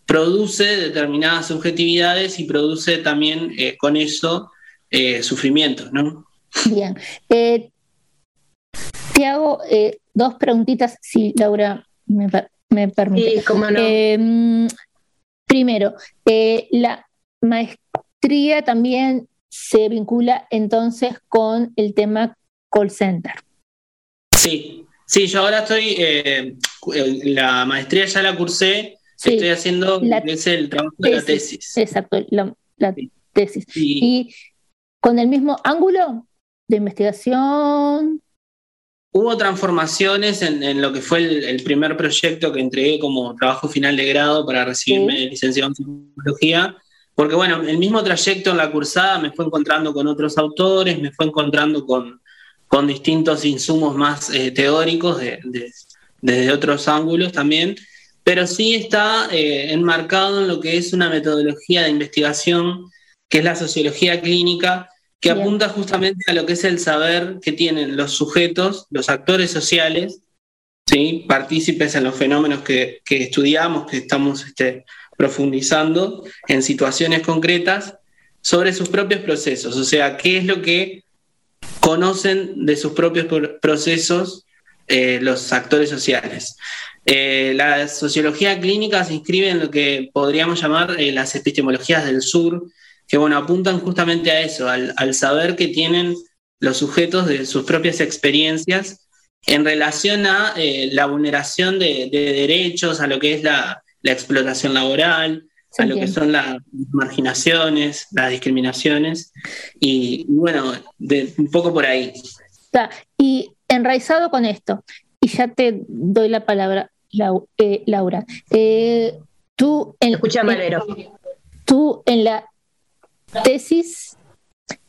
produce determinadas subjetividades y produce también eh, con eso eh, sufrimiento, ¿no? Bien. te hago dos preguntitas, si Laura me, me permite. Em, primero, eh, la maestría también se vincula entonces con el tema call center. Sí, sí, yo ahora estoy, eh, la maestría ya la cursé, estoy haciendo el trabajo de la tesis. Exacto, la, tesis. Y con el mismo ángulo de investigación, Hubo transformaciones en, lo que fue el, primer proyecto que entregué como trabajo final de grado para recibirme de licenciado en psicología, porque bueno, el mismo trayecto en la cursada me fue encontrando con otros autores, me fue encontrando con, con distintos insumos más eh, teóricos desde otros ángulos también, pero sí está eh, enmarcado en lo que es una metodología de investigación, que es la sociología clínica, que apunta justamente a lo que es el saber que tienen los sujetos, los actores sociales, ¿sí? partícipes en los fenómenos que, estudiamos, que estamos este, profundizando en situaciones concretas, sobre sus propios procesos, o sea, qué es lo que conocen de sus propios procesos eh, los actores sociales. Eh, la sociología clínica se inscribe en lo que podríamos llamar eh, las epistemologías del sur, que bueno, apuntan justamente a eso, al, saber que tienen los sujetos de sus propias experiencias en relación a eh, la vulneración de, derechos, a lo que es la, explotación laboral, a lo que son las marginaciones, las discriminaciones, y, bueno, un poco por ahí. Y enraizado con esto, y ya te doy la palabra, eh, Laura. Eh, tú en, Escucha, tú en la tesis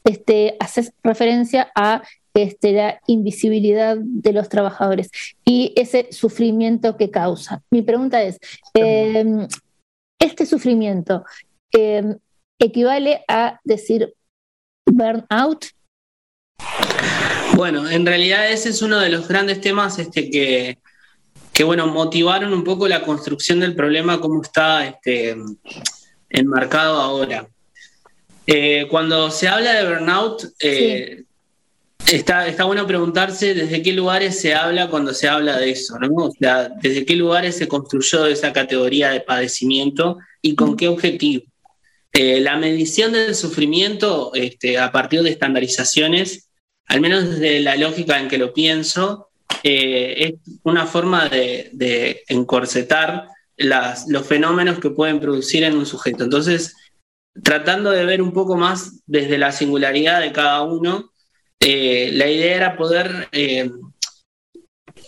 este, haces referencia a este, la invisibilidad de los trabajadores y ese sufrimiento que causa. Mi pregunta es, em, ¿este sufrimiento em, equivale a decir burnout? Bueno, en realidad ese es uno de los grandes temas este, que, que bueno, motivaron un poco la construcción del problema como está este, enmarcado ahora. Eh, cuando se habla de burnout, eh, está, está bueno preguntarse desde qué lugares se habla cuando se habla de eso, ¿no? O sea, desde qué lugares se construyó esa categoría de padecimiento y con qué objetivo. Eh, la medición del sufrimiento este, a partir de estandarizaciones, al menos desde la lógica en que lo pienso, es una forma de, de encorsetar las, los fenómenos que pueden producir en un sujeto. Entonces, tratando de ver un poco más desde la singularidad de cada uno, eh, la idea era poder eh,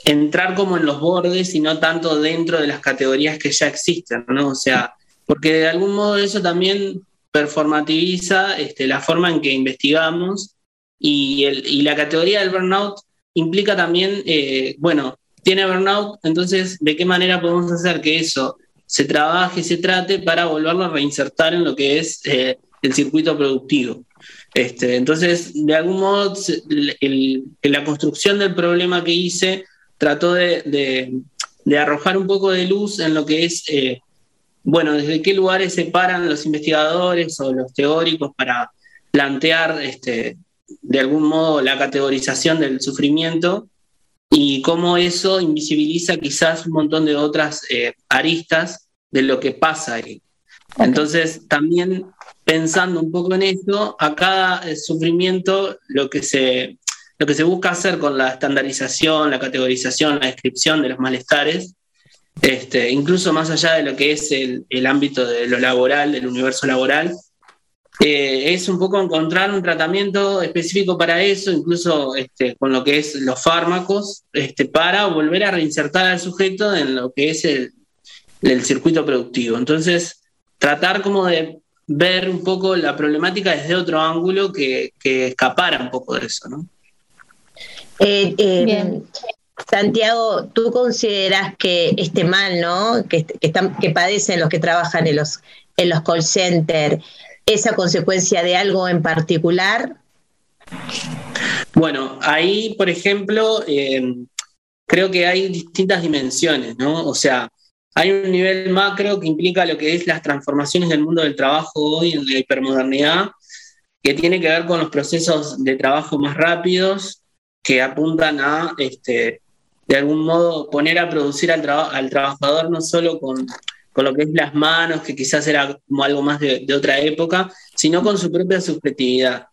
entrar como en los bordes y no tanto dentro de las categorías que ya existen, ¿no? O sea, porque de algún modo eso también performativiza este, la forma en que investigamos y, el- y la categoría del burnout implica también, eh, bueno, tiene burnout, entonces, ¿de qué manera podemos hacer que eso se trabaje se trate para volverlo a reinsertar en lo que es eh, el circuito productivo? Este, entonces, de algún modo, la construcción del problema que hice trató de arrojar un poco de luz en lo que es, eh, bueno, desde qué lugares se paran los investigadores o los teóricos para plantear, este, de algún modo, la categorización del sufrimiento y cómo eso invisibiliza quizás un montón de otras eh, aristas de lo que pasa ahí. Entonces, también pensando un poco en eso, a cada eh, sufrimiento lo que se lo que se busca hacer con la estandarización, la categorización, la descripción de los malestares, este, incluso más allá de lo que es el, el ámbito de lo laboral, del universo laboral, eh, es un poco encontrar un tratamiento específico para eso, incluso este, con lo que es los fármacos, este, para volver a reinsertar al sujeto en lo que es el, el circuito productivo. Entonces, tratar como de ver un poco la problemática desde otro ángulo que, que escapara un poco de eso, ¿no? Eh, eh, Santiago, ¿tú consideras que este mal, ¿no? Que, que, están, que padecen los que trabajan en los, en los call centers, esa consecuencia de algo en particular? Bueno, ahí, por ejemplo, eh, creo que hay distintas dimensiones, ¿no? O sea, hay un nivel macro que implica lo que es las transformaciones del mundo del trabajo hoy en la hipermodernidad, que tiene que ver con los procesos de trabajo más rápidos, que apuntan a, este, de algún modo, poner a producir al, traba- al trabajador no solo con, con lo que es las manos, que quizás era como algo más de, otra época, sino con su propia subjetividad.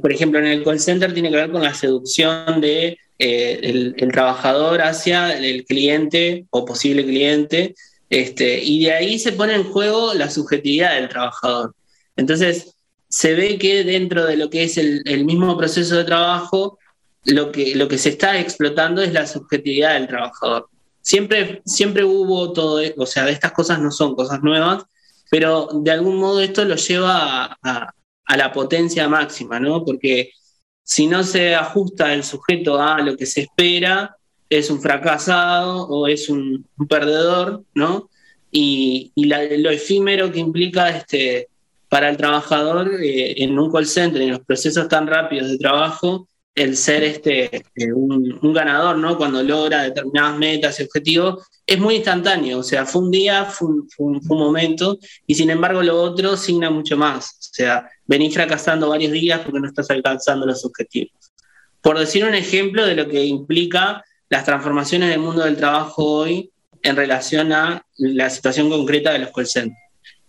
Por ejemplo, en el call center tiene que ver con la seducción de eh, el trabajador hacia el cliente o posible cliente, este, y de ahí se pone en juego la subjetividad del trabajador. Entonces, se ve que dentro de lo que es el, el mismo proceso de trabajo, lo que, lo que se está explotando es la subjetividad del trabajador. Siempre, siempre hubo todo, o sea, estas cosas no son cosas nuevas, pero de algún modo esto lo lleva a, la potencia máxima, ¿no? Porque si no se ajusta el sujeto a lo que se espera, es un fracasado o es un, perdedor, ¿no? Y, lo efímero que implica este, para el trabajador eh, en un call center, en los procesos tan rápidos de trabajo, el ser este, eh, un, ganador, ¿no? Cuando logra determinadas metas y objetivos, es muy instantáneo. O sea, fue un día, fue un, fue un- momento, y sin embargo lo otro signa mucho más. O sea, venís fracasando varios días porque no estás alcanzando los objetivos. Por decir un ejemplo de lo que implica las transformaciones del mundo del trabajo hoy en relación a la situación concreta de los call centers.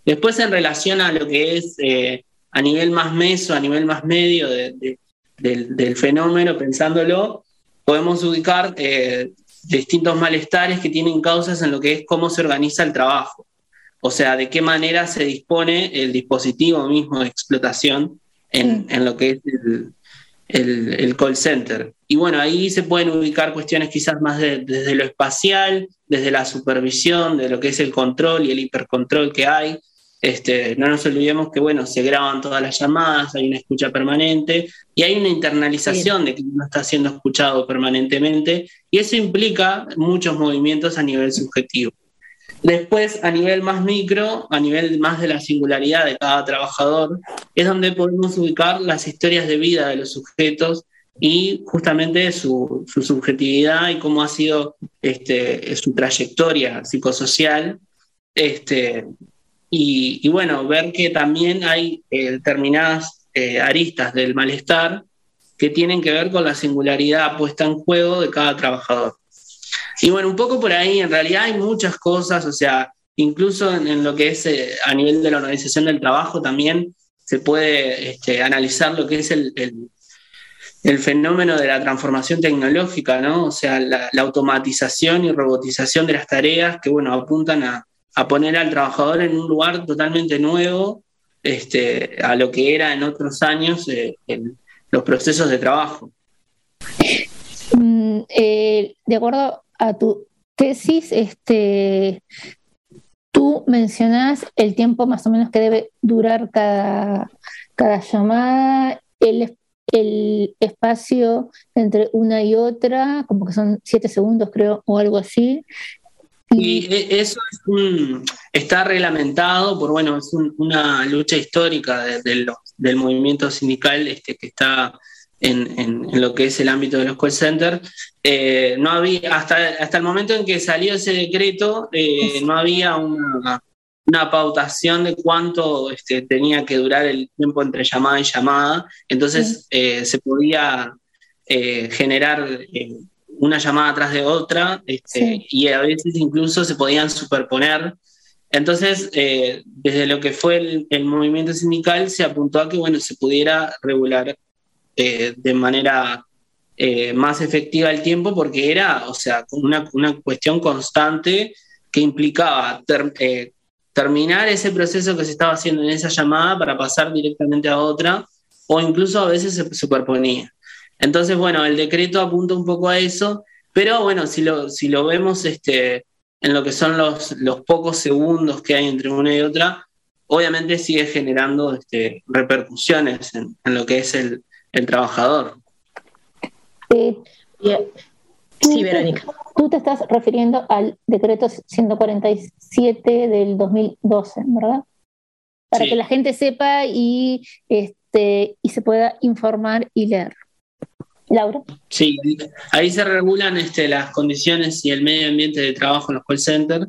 Después, en relación a lo que es eh, a nivel más meso, a nivel más medio de- del, del fenómeno, pensándolo, podemos ubicar eh, distintos malestares que tienen causas en lo que es cómo se organiza el trabajo. O sea, de qué manera se dispone el dispositivo mismo de explotación en, en lo que es el, el- el call center. Y bueno, ahí se pueden ubicar cuestiones quizás más de- desde lo espacial, desde la supervisión, de lo que es el control y el hipercontrol que hay. Este, no nos olvidemos que bueno, se graban todas las llamadas, hay una escucha permanente y hay una internalización de que uno está siendo escuchado permanentemente y eso implica muchos movimientos a nivel subjetivo. Después, a nivel más micro, a nivel más de la singularidad de cada trabajador, es donde podemos ubicar las historias de vida de los sujetos y justamente su, su subjetividad y cómo ha sido este, su trayectoria psicosocial. Este, y, bueno, ver que también hay eh, determinadas eh, aristas del malestar que tienen que ver con la singularidad puesta en juego de cada trabajador. Y bueno, un poco por ahí, en realidad hay muchas cosas, o sea, incluso en, lo que es eh, a nivel de la organización del trabajo también se puede este, analizar lo que es el, el- el fenómeno de la transformación tecnológica, ¿no? O sea, la, la automatización y robotización de las tareas que, bueno, apuntan a, a poner al trabajador en un lugar totalmente nuevo este, a lo que era en otros años eh, el- los procesos de trabajo. Mm, eh, de acuerdo a tu tesis, este, tú mencionás el tiempo más o menos que debe durar cada, cada llamada, el, el espacio entre una y otra, como que son siete segundos creo, o algo así. Y e- eso es un- está reglamentado por, bueno, es un- una lucha histórica de- de los- del movimiento sindical este, que está en, en- en lo que es el ámbito de los call centers. Eh, no había, hasta, hasta el momento en que salió ese decreto, eh, no había una, una pautación de cuánto este, tenía que durar el tiempo entre llamada y llamada. Entonces eh, se podía eh, generar eh, una llamada tras de otra este, y a veces incluso se podían superponer. Entonces, eh, desde lo que fue el, el movimiento sindical, se apuntó a que bueno, se pudiera regular eh, de manera eh, más efectiva el tiempo, porque era, o sea, una, una cuestión constante que implicaba ter- terminar ese proceso que se estaba haciendo en esa llamada para pasar directamente a otra, o incluso a veces se superponía. Entonces, bueno, el decreto apunta un poco a eso, pero bueno, si lo, si lo vemos este, en lo que son los, los pocos segundos que hay entre una y otra, obviamente sigue generando este, repercusiones en, en lo que es el, el trabajador. Sí, Verónica. Tú te estás refiriendo al decreto 147 del 2012, ¿verdad? Para Sí. que la gente sepa y, este, y se pueda informar y leer. Laura. Sí, ahí se regulan este, las condiciones y el medio ambiente de trabajo en los call centers.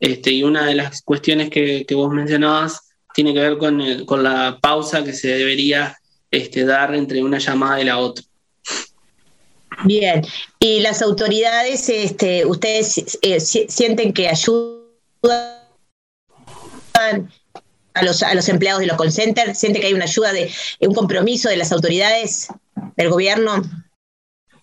Este, y una de las cuestiones que, que vos mencionabas tiene que ver con, el- con la pausa que se debería este, dar entre una llamada y la otra. Bien, y las autoridades, este, ¿ustedes eh, si- sienten que ayudan a los, a los empleados de los call centers? ¿Sienten que hay una ayuda, de un compromiso de las autoridades del gobierno?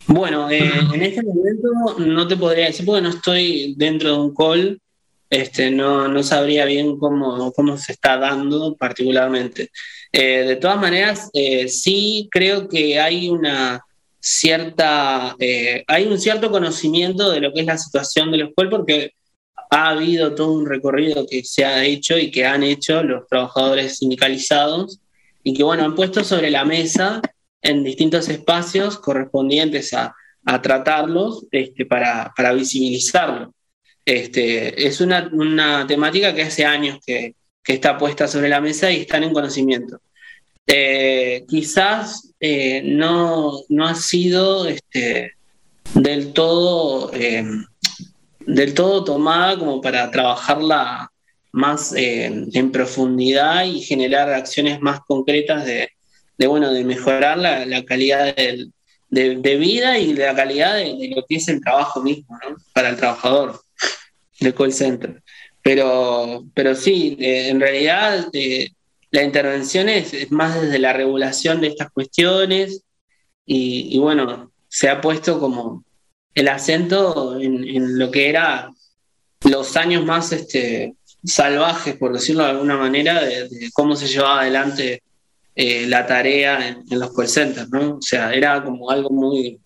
Bueno, eh, en este momento no te podría decir porque no estoy dentro de un call, este, no, no sabría bien cómo, cómo se está dando particularmente. Eh, de todas maneras, eh, sí creo que hay una cierta, eh, hay un cierto conocimiento de lo que es la situación de los call porque ha habido todo un recorrido que se ha hecho y que han hecho los trabajadores sindicalizados y que, bueno, han puesto sobre la mesa en distintos espacios correspondientes a, a tratarlos este, para, para visibilizarlo. Este, es una, una temática que hace años que, que está puesta sobre la mesa y están en conocimiento. Eh, quizás eh, no, no ha sido este, del todo eh, del todo tomada como para trabajarla más eh, en profundidad y generar acciones más concretas de, de, bueno, de mejorar la, la calidad del- de, vida y la calidad de, lo que es el trabajo mismo para el trabajador del call center. Pero, pero sí, eh, en realidad eh, la intervención es, es más desde la regulación de estas cuestiones y, bueno, se ha puesto como el acento en, lo que era los años más este, salvajes, por decirlo de alguna manera, de cómo se llevaba adelante eh, la tarea en, en los call centers, ¿no? O sea, era como algo muy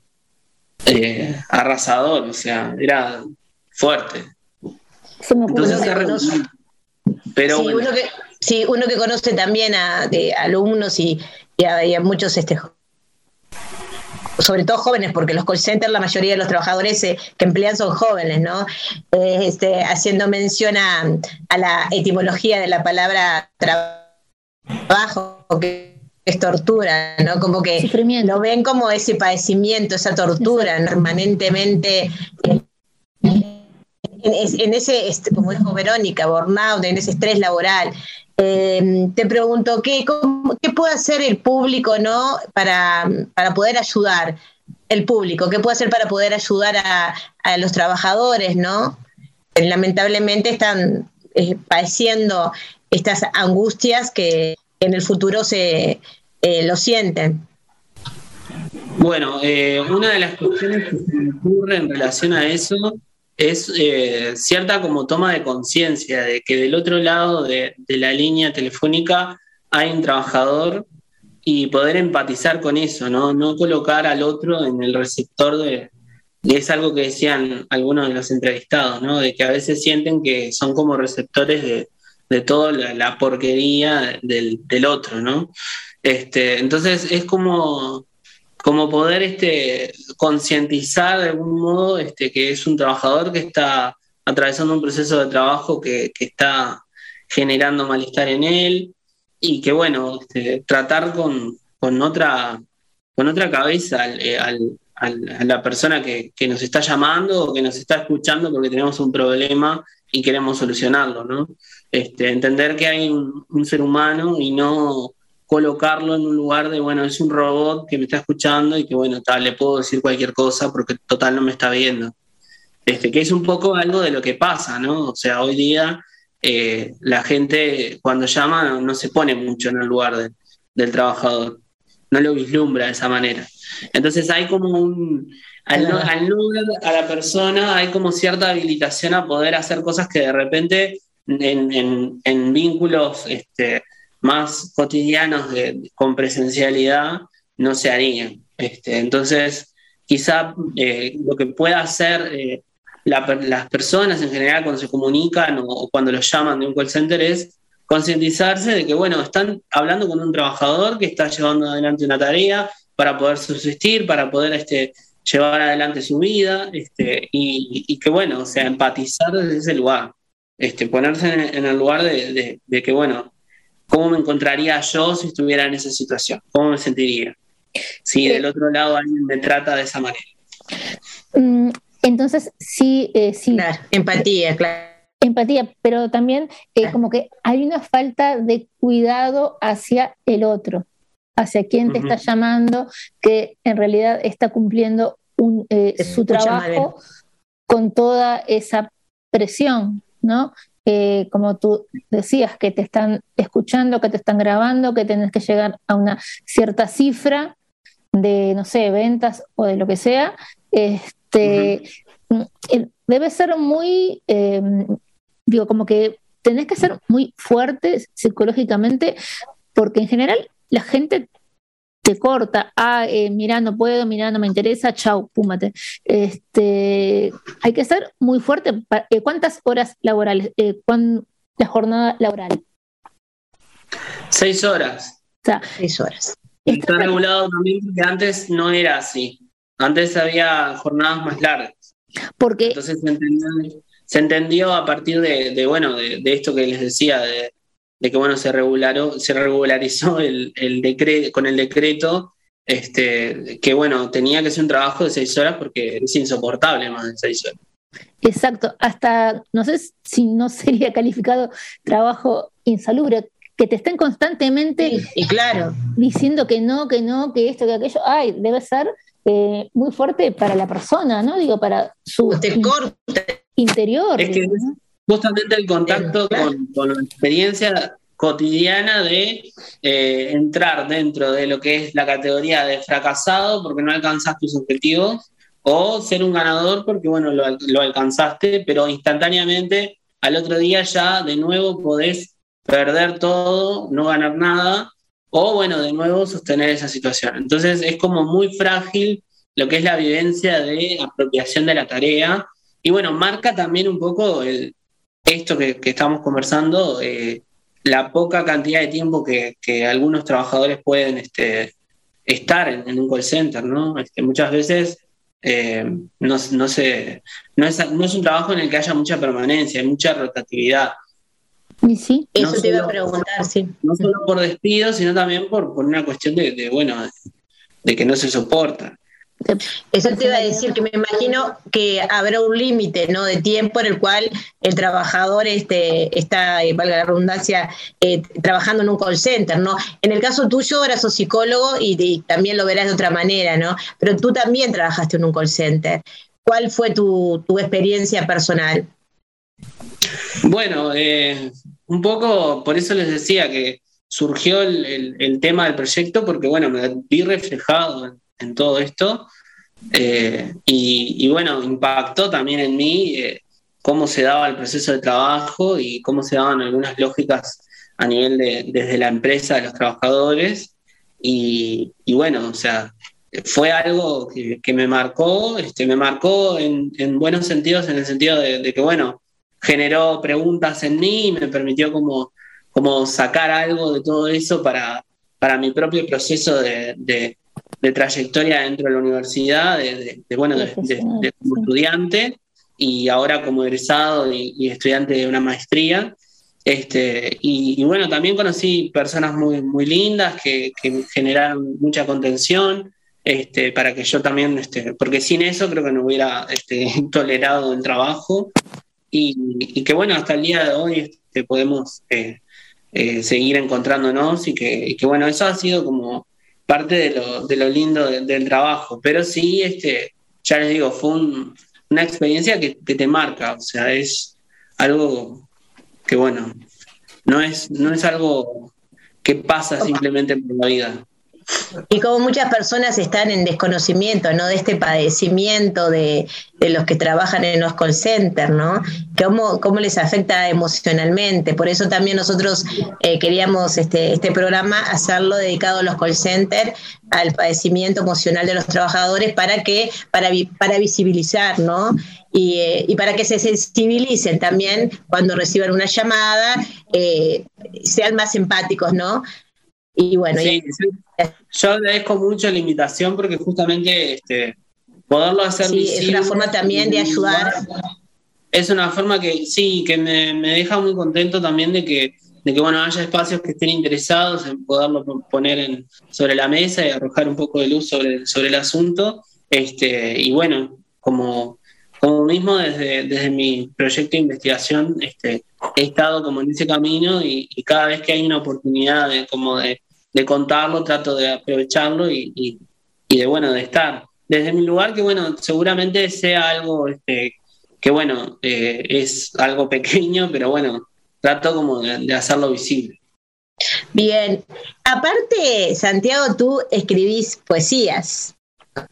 eh, arrasador, o sea, era fuerte. Entonces, se pero sí, bueno, uno que, sí, uno que conoce también a de alumnos y, y a, y a muchos, este, sobre todo jóvenes, porque los call centers, la mayoría de los trabajadores eh, que emplean son jóvenes, ¿no? Este, haciendo mención a, a la etimología de la palabra trabajo, que es tortura, ¿no? Como que lo ven como ese padecimiento, esa tortura permanentemente en, ese, como dijo Verónica, burnout, en ese estrés laboral. Eh, te pregunto, ¿qué, cómo- ¿qué puede hacer el público ¿no? para, para poder ayudar? El público, ¿qué puede hacer para poder ayudar a, a los trabajadores, ¿no? Lamentablemente están eh, padeciendo estas angustias que en el futuro se eh, lo sienten. Bueno, eh, una de las cuestiones que se me ocurre en relación a eso es eh, cierta como toma de conciencia de que del otro lado de, de la línea telefónica hay un trabajador y poder empatizar con eso, ¿no? No colocar al otro en el receptor de, y es algo que decían algunos de los entrevistados, ¿no? De que a veces sienten que son como receptores de, de toda la, porquería del, del otro, ¿no? Este, entonces es como, como poder este, concientizar de algún modo este, que es un trabajador que está atravesando un proceso de trabajo que, que está generando malestar en él y que bueno, este, tratar con, con, otra, con otra cabeza eh, al- al- a la persona que, que nos está llamando o que nos está escuchando porque tenemos un problema y queremos solucionarlo, ¿no? Este, entender que hay un, un ser humano y no colocarlo en un lugar de, bueno, es un robot que me está escuchando y que, bueno, tal, le puedo decir cualquier cosa porque total no me está viendo. Este, que es un poco algo de lo que pasa, ¿no? O sea, hoy día eh, la gente cuando llama no, no se pone mucho en el lugar de- del trabajador, no lo vislumbra de esa manera. Entonces hay como un, al no, al no ver a la persona hay como cierta habilitación a poder hacer cosas que de repente en, en- vínculos este, más cotidianos de- con presencialidad no se harían. Este, entonces, quizá eh, lo que pueda hacer eh, las personas en general cuando se comunican o, o cuando los llaman de un call center es concientizarse de que, bueno, están hablando con un trabajador que está llevando adelante una tarea para poder subsistir, para poder este, llevar adelante su vida, este, y, y que, bueno, o sea, empatizar desde ese lugar, este, ponerse en, en el lugar de, de- de que, bueno, ¿cómo me encontraría yo si estuviera en esa situación? ¿Cómo me sentiría? Si del otro lado alguien me trata de esa manera. Mm, Entonces, sí, eh, sí. empatía, claro. Empatía, pero también eh, como que hay una falta de cuidado hacia el otro, hacia quien te está llamando, que en realidad está cumpliendo un, eh, su trabajo con toda esa presión, ¿no? Eh, como tú decías, que te están escuchando, que te están grabando, que tienes que llegar a una cierta cifra de, no sé, ventas o de lo que sea, este, eh, debe ser muy, eh, digo, como que tenés que ser muy fuerte psicológicamente, porque en general la gente te corta, ah, eh, mira, no puedo, mira, no me interesa, chau, púmate. Este, hay que ser muy fuerte. eh, ¿Cuántas horas laborales? Eh, cuán- la jornada laboral. Seis horas. O sea, seis horas. Y está regulado también porque antes no era así. Antes había jornadas más largas. Porque Entonces se entendió, se entendió a partir de, de, bueno, de, de esto que les decía, de, de que bueno, se regularó, se regularizó el, el decreto, con el decreto, este, que bueno, tenía que ser un trabajo de seis horas porque es insoportable más de seis horas. Exacto, hasta no sé si no sería calificado trabajo insalubre, que te estén constantemente y claro. diciendo que no, que no, que esto, que aquello, ay, debe ser eh, muy fuerte para la persona, ¿no? Digo, para su in- interior. Es que digo, es ¿no? Justamente el contacto con, con la experiencia cotidiana de eh, entrar dentro de lo que es la categoría de fracasado porque no alcanzas tus objetivos o ser un ganador porque bueno lo alcanzaste pero instantáneamente al otro día ya de nuevo podés perder todo, no ganar nada o bueno de nuevo sostener esa situación. Entonces es como muy frágil lo que es la vivencia de apropiación de la tarea y bueno, marca también un poco el, esto que, que estamos conversando, eh, la poca cantidad de tiempo que, que algunos trabajadores pueden este, estar en, en un call center, ¿no? Este, muchas veces eh, no, no, se, no, es, no es un trabajo en el que haya mucha permanencia, hay mucha rotatividad. Y sí. Eso No te iba a solo- preguntar, sí. No solo por despido, sino también por, por una cuestión de, de, bueno, de, de que no se soporta. Eso te iba a decir que me imagino que habrá un límite ¿no? de tiempo en el cual el trabajador este, está, eh, valga la redundancia, eh, trabajando en un call center, ¿no? En el caso tuyo ahora sos psicólogo y, y también lo verás de otra manera, ¿no? Pero tú también trabajaste en un call center. ¿Cuál fue tu, tu experiencia personal? Bueno, eh, un poco por eso les decía que surgió el, el- el tema del proyecto, porque bueno, me vi reflejado en, en todo esto eh, y, y, bueno, impactó también en mí eh, cómo se daba el proceso de trabajo y cómo se daban algunas lógicas a nivel de desde la empresa de los trabajadores. Y, y bueno, o sea, fue algo que, que me marcó, este, me marcó en, en buenos sentidos, en el sentido de, de que, bueno, generó preguntas en mí y me permitió como, como sacar algo de todo eso para, para mi propio proceso de, de- de trayectoria dentro de la universidad, de, de- de, bueno, de, de- de como estudiante y ahora como egresado y, y estudiante de una maestría. Este, y, y bueno, también conocí personas muy, muy lindas que, que generaron mucha contención este, para que yo también, este, porque sin eso creo que no hubiera este, tolerado el trabajo y, y que bueno, hasta el día de hoy este, podemos eh, eh, seguir encontrándonos y que, y que bueno, eso ha sido como parte de lo, de lo lindo de- del trabajo, pero sí, este, ya les digo, fue un- una experiencia que, que te marca, o sea, es algo que bueno, no es, no es algo que pasa simplemente por la vida. Y como muchas personas están en desconocimiento, ¿no? De este padecimiento de, de los que trabajan en los call centers, ¿no? Cómo, cómo les afecta emocionalmente. Por eso también nosotros eh, queríamos este, este programa hacerlo dedicado a los call centers, al padecimiento emocional de los trabajadores, para que, para, para visibilizar, ¿no? Y, eh, y para que se sensibilicen también cuando reciban una llamada, eh, sean más empáticos, ¿no? Y bueno, Sí, sí. Yo agradezco mucho la invitación porque justamente este, poderlo hacer Sí, es visible una forma también de ayudar. Es una forma que sí, que me, me deja muy contento también de que, de que bueno, haya espacios que estén interesados en poderlo po- poner en, sobre la mesa y arrojar un poco de luz sobre, sobre el asunto. Este, y bueno, como, como mismo desde, desde mi proyecto de investigación, este, he estado como en ese camino y, y cada vez que hay una oportunidad de, como de, de contarlo, trato de aprovecharlo y, y- y de bueno, de estar. Desde mi lugar, que bueno, seguramente sea algo este, que bueno, eh, es algo pequeño, pero bueno, trato como de, de hacerlo visible. Bien. Aparte, Santiago, tú escribís poesías.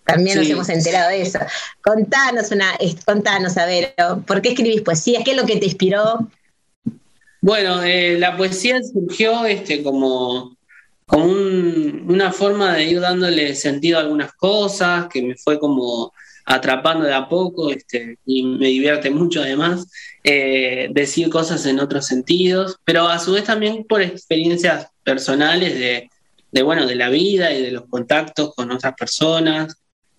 También nos hemos enterado de eso. Contanos una, contanos, a ver, ¿por qué escribís poesías? ¿Qué es lo que te inspiró? Bueno, eh, la poesía surgió este, como, como un- una forma de ir dándole sentido a algunas cosas, que me fue como atrapando de a poco, este, y me divierte mucho además, eh, decir cosas en otros sentidos, pero a su vez también por experiencias personales de, de, bueno, de la vida y de los contactos con otras personas.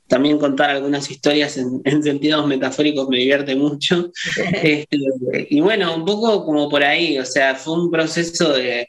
También contar algunas historias en, en sentidos metafóricos me divierte mucho. Este, y bueno, un poco como por ahí, o sea, fue un proceso de,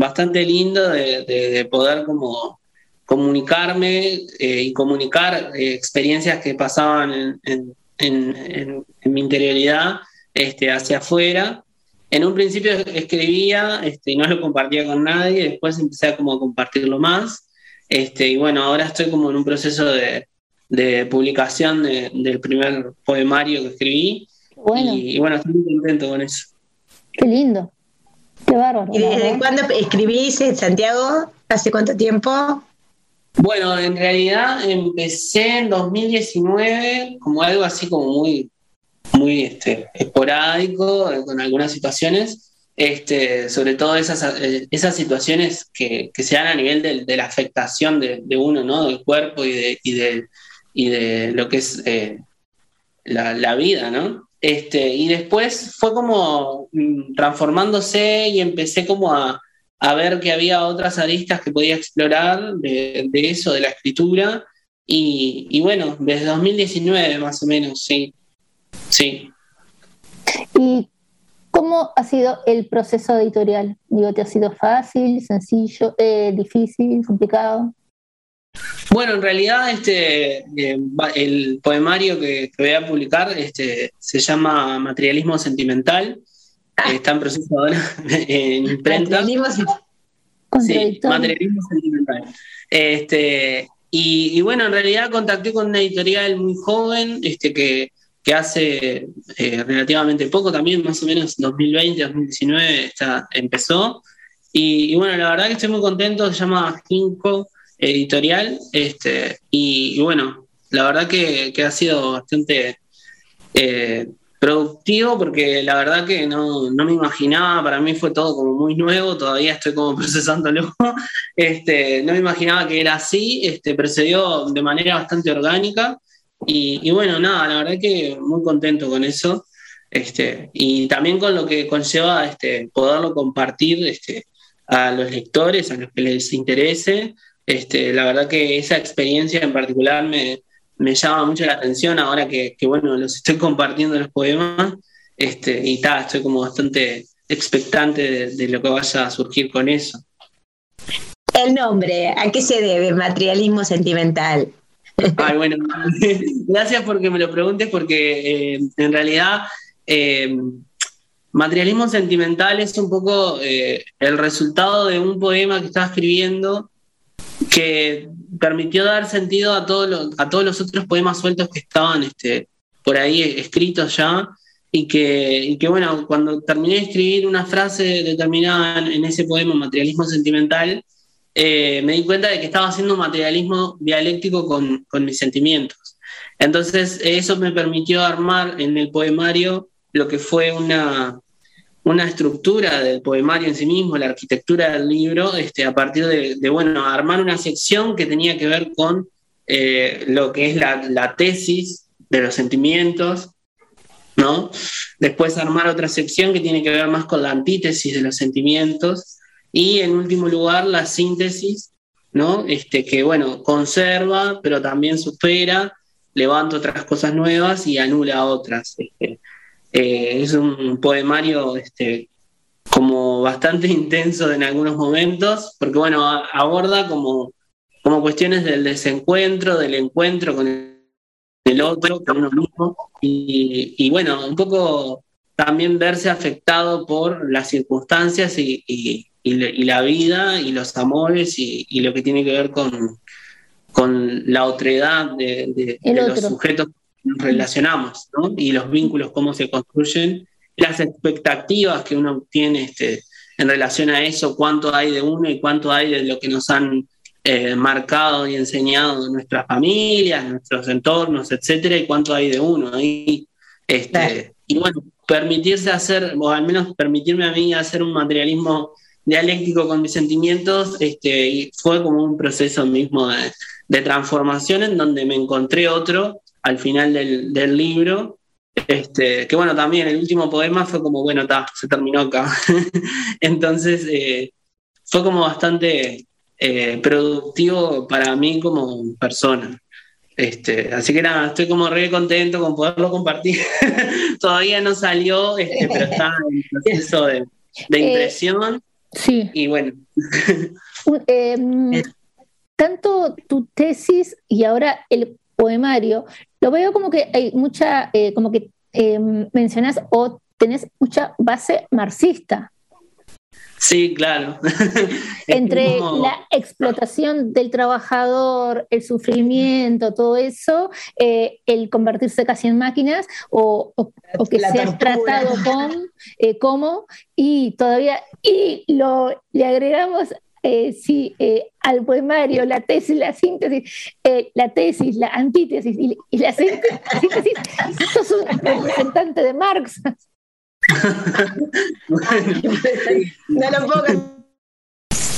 bastante lindo de, de- de poder como comunicarme eh, y comunicar eh, experiencias que pasaban en, en- en- en- en mi interioridad este, hacia afuera. En un principio escribía este, y no lo compartía con nadie, después empecé a como compartirlo más. Este, y bueno, ahora estoy como en un proceso de, de publicación de- del primer poemario que escribí. Bueno. Y, y bueno, estoy muy contento con eso. Qué lindo. Qué bárbaro. ¿Y desde cuándo escribís, eh, Santiago? ¿Hace cuánto tiempo? Bueno, en realidad empecé en 2019 como algo así como muy, muy este, esporádico, eh, con algunas situaciones, este, sobre todo esas, eh, esas situaciones que, que se dan a nivel del- de, la afectación de, de uno, ¿no? Del cuerpo y de, y de, y de lo que es eh, la, la vida, ¿no? Este, y después fue como mm, transformándose y empecé como a, a ver que había otras aristas que podía explorar de, eso, de la escritura. Y, y bueno, desde 2019 más o menos, sí. Sí. ¿Y cómo ha sido el proceso editorial? Digo, ¿te ha sido fácil, sencillo, eh, difícil, complicado? Bueno, en realidad este, eh, el poemario que, que voy a publicar este, se llama Materialismo Sentimental. Está en proceso ahora en imprenta. Sí, Contradictorio. materialismo sentimental. Este, y, y bueno, en realidad contacté con una editorial muy joven, este, que, que hace eh, relativamente poco también, más o menos 2020, 2019 está, empezó. Y, y bueno, la verdad que estoy muy contento, se llama Ginkgo Editorial, este, y, bueno, la verdad que, ha sido bastante eh, productivo porque la verdad que no, no, me imaginaba, para mí fue todo como muy nuevo, todavía estoy como procesándolo, este, no me imaginaba que era así, este, procedió de manera bastante orgánica y, y bueno, nada, la verdad que muy contento con eso. Este, y también con lo que conlleva este, poderlo compartir este, a los lectores, a los que les interese. Este, la verdad que esa experiencia en particular me, me llama mucho la atención ahora que, que, bueno, los estoy compartiendo los poemas este, y tal, estoy como bastante expectante de, de, lo que vaya a surgir con eso. El nombre, ¿a qué se debe materialismo sentimental? Ay, bueno, gracias porque me lo preguntes porque eh, en realidad eh, materialismo sentimental es un poco eh, el resultado de un poema que estaba escribiendo que permitió dar sentido a, todo lo, a todos los otros poemas sueltos que estaban este, por ahí escritos ya. Y que, y que, bueno, cuando terminé de escribir una frase determinada en ese poema, materialismo sentimental, eh, me di cuenta de que estaba haciendo materialismo dialéctico con, con mis sentimientos. Entonces, eso me permitió armar en el poemario lo que fue una, una estructura del poemario en sí mismo, la arquitectura del libro, este, a partir de, bueno, armar una sección que tenía que ver con eh, lo que es la, la, tesis de los sentimientos, ¿no? Después armar otra sección que tiene que ver más con la antítesis de los sentimientos y en último lugar la síntesis, ¿no? Este, que bueno, conserva, pero también supera, levanta otras cosas nuevas y anula otras. Este, eh, es un poemario este, como bastante intenso en algunos momentos, porque bueno, aborda como, como cuestiones del desencuentro, del encuentro con el otro, con uno mismo, y, y bueno, un poco también verse afectado por las circunstancias y, y, y la vida y los amores y, lo que tiene que ver con, con la otredad de, de, de los sujetos nos relacionamos, ¿no? Y los vínculos, cómo se construyen, las expectativas que uno tiene este, en relación a eso, cuánto hay de uno y cuánto hay de lo que nos han eh, marcado y enseñado nuestras familias, nuestros entornos, etcétera, y cuánto hay de uno. Y, este, y bueno, permitirse hacer, o al menos permitirme a mí hacer un materialismo dialéctico con mis sentimientos, este, y fue como un proceso mismo de, de transformación en donde me encontré otro al final del, del libro. Este, que bueno, también el último poema fue como, bueno, ta, se terminó acá. Entonces, eh, fue como bastante eh, productivo para mí como persona. Este, así que nada, estoy como re contento con poderlo compartir. Todavía no salió, este, pero está en proceso de, de impresión. Eh, sí. Y bueno. eh, tanto tu tesis y ahora el poemario, lo veo como que hay mucha, eh, como que eh, mencionas o tenés mucha base marxista. Sí, claro. Entre como... la explotación del trabajador, el sufrimiento, todo eso, eh, el convertirse casi en máquinas o, o, o que sea tratado con, eh, como, y todavía, y lo, le agregamos eh, sí, eh, al poemario, la tesis, la síntesis, eh, la tesis, la antítesis y, y la síntesis, sos un representante de Marx. no lo puedo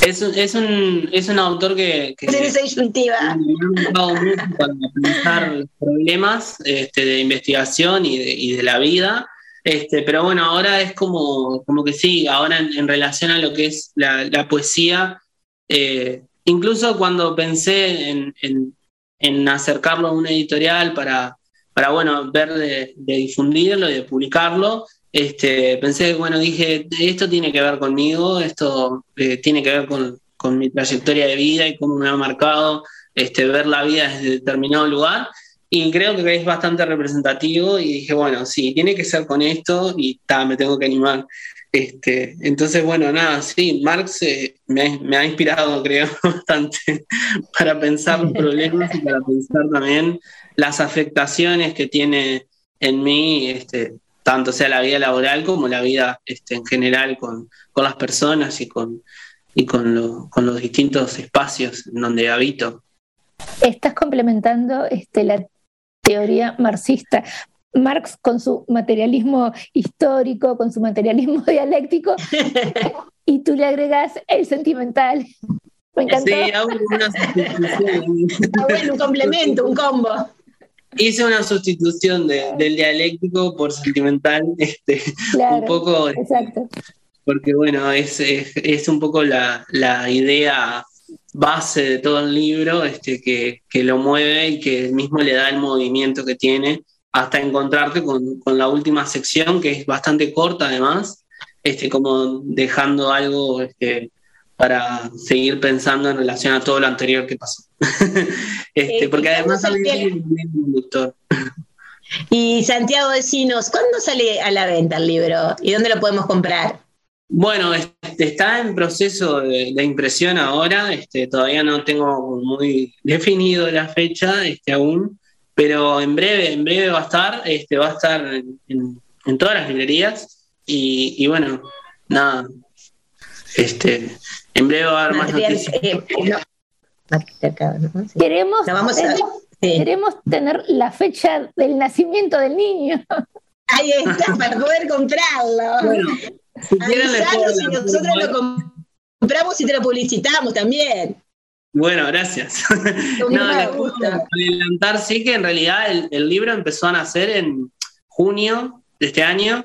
es un, es un, es un autor que, que disyuntiva. me ha ayudado mucho para pensar los problemas este, de investigación y de, y de la vida. Este, pero bueno, ahora es como, como que sí, ahora en, en relación a lo que es la, la poesía, eh, incluso cuando pensé en, en, en, acercarlo a una editorial para, para bueno, ver de, de difundirlo y de publicarlo, este, pensé, bueno, dije, esto tiene que ver conmigo, esto eh, tiene que ver con, con, mi trayectoria de vida y cómo me ha marcado este, ver la vida desde determinado lugar. Y creo que es bastante representativo y dije, bueno, sí, tiene que ser con esto y ta, me tengo que animar. Este, entonces, bueno, nada, sí, Marx eh, me, ha, inspirado, creo, bastante para pensar los problemas y para pensar también las afectaciones que tiene en mí, este, tanto sea la vida laboral como la vida este, en general con, con, las personas y con, y con, lo, con los distintos espacios en donde habito. Estás complementando este, la teoría marxista. Marx con su materialismo histórico, con su materialismo dialéctico, y tú le agregas el sentimental. Me encantó. Sí, hago una sustitución. Ah, bueno, un complemento, un combo. Hice una sustitución de- del dialéctico por sentimental, este, Claro, un poco, exacto. porque bueno, es, es, es un poco la, la idea base de todo el libro este, que, que lo mueve y que mismo le da el movimiento que tiene hasta encontrarte con, con la última sección, que es bastante corta además, este, como dejando algo este, para seguir pensando en relación a todo lo anterior que pasó. este, Eh, porque ¿y además sale? un conductor. Y Santiago, decinos, ¿cuándo sale a la venta el libro? ¿Y dónde lo podemos comprar? Bueno, este, está en proceso de, de impresión ahora, este, todavía no tengo muy definido la fecha este, aún, pero en breve, en breve va a estar, este, va a estar en, en- en todas las librerías y, y bueno, nada, este, en breve va a haber más noticias. eh, no. Queremos, Lo vamos a- tener, sí. queremos tener la fecha del nacimiento del niño. Ahí está, para poder comprarlo. Bueno, si quieren les puedo Avisanos y lanzar nosotros lo compramos y te lo publicitamos también. Bueno, gracias. No, mucho les puedo adelantar, sí que en realidad el, el libro empezó a nacer en junio de este año,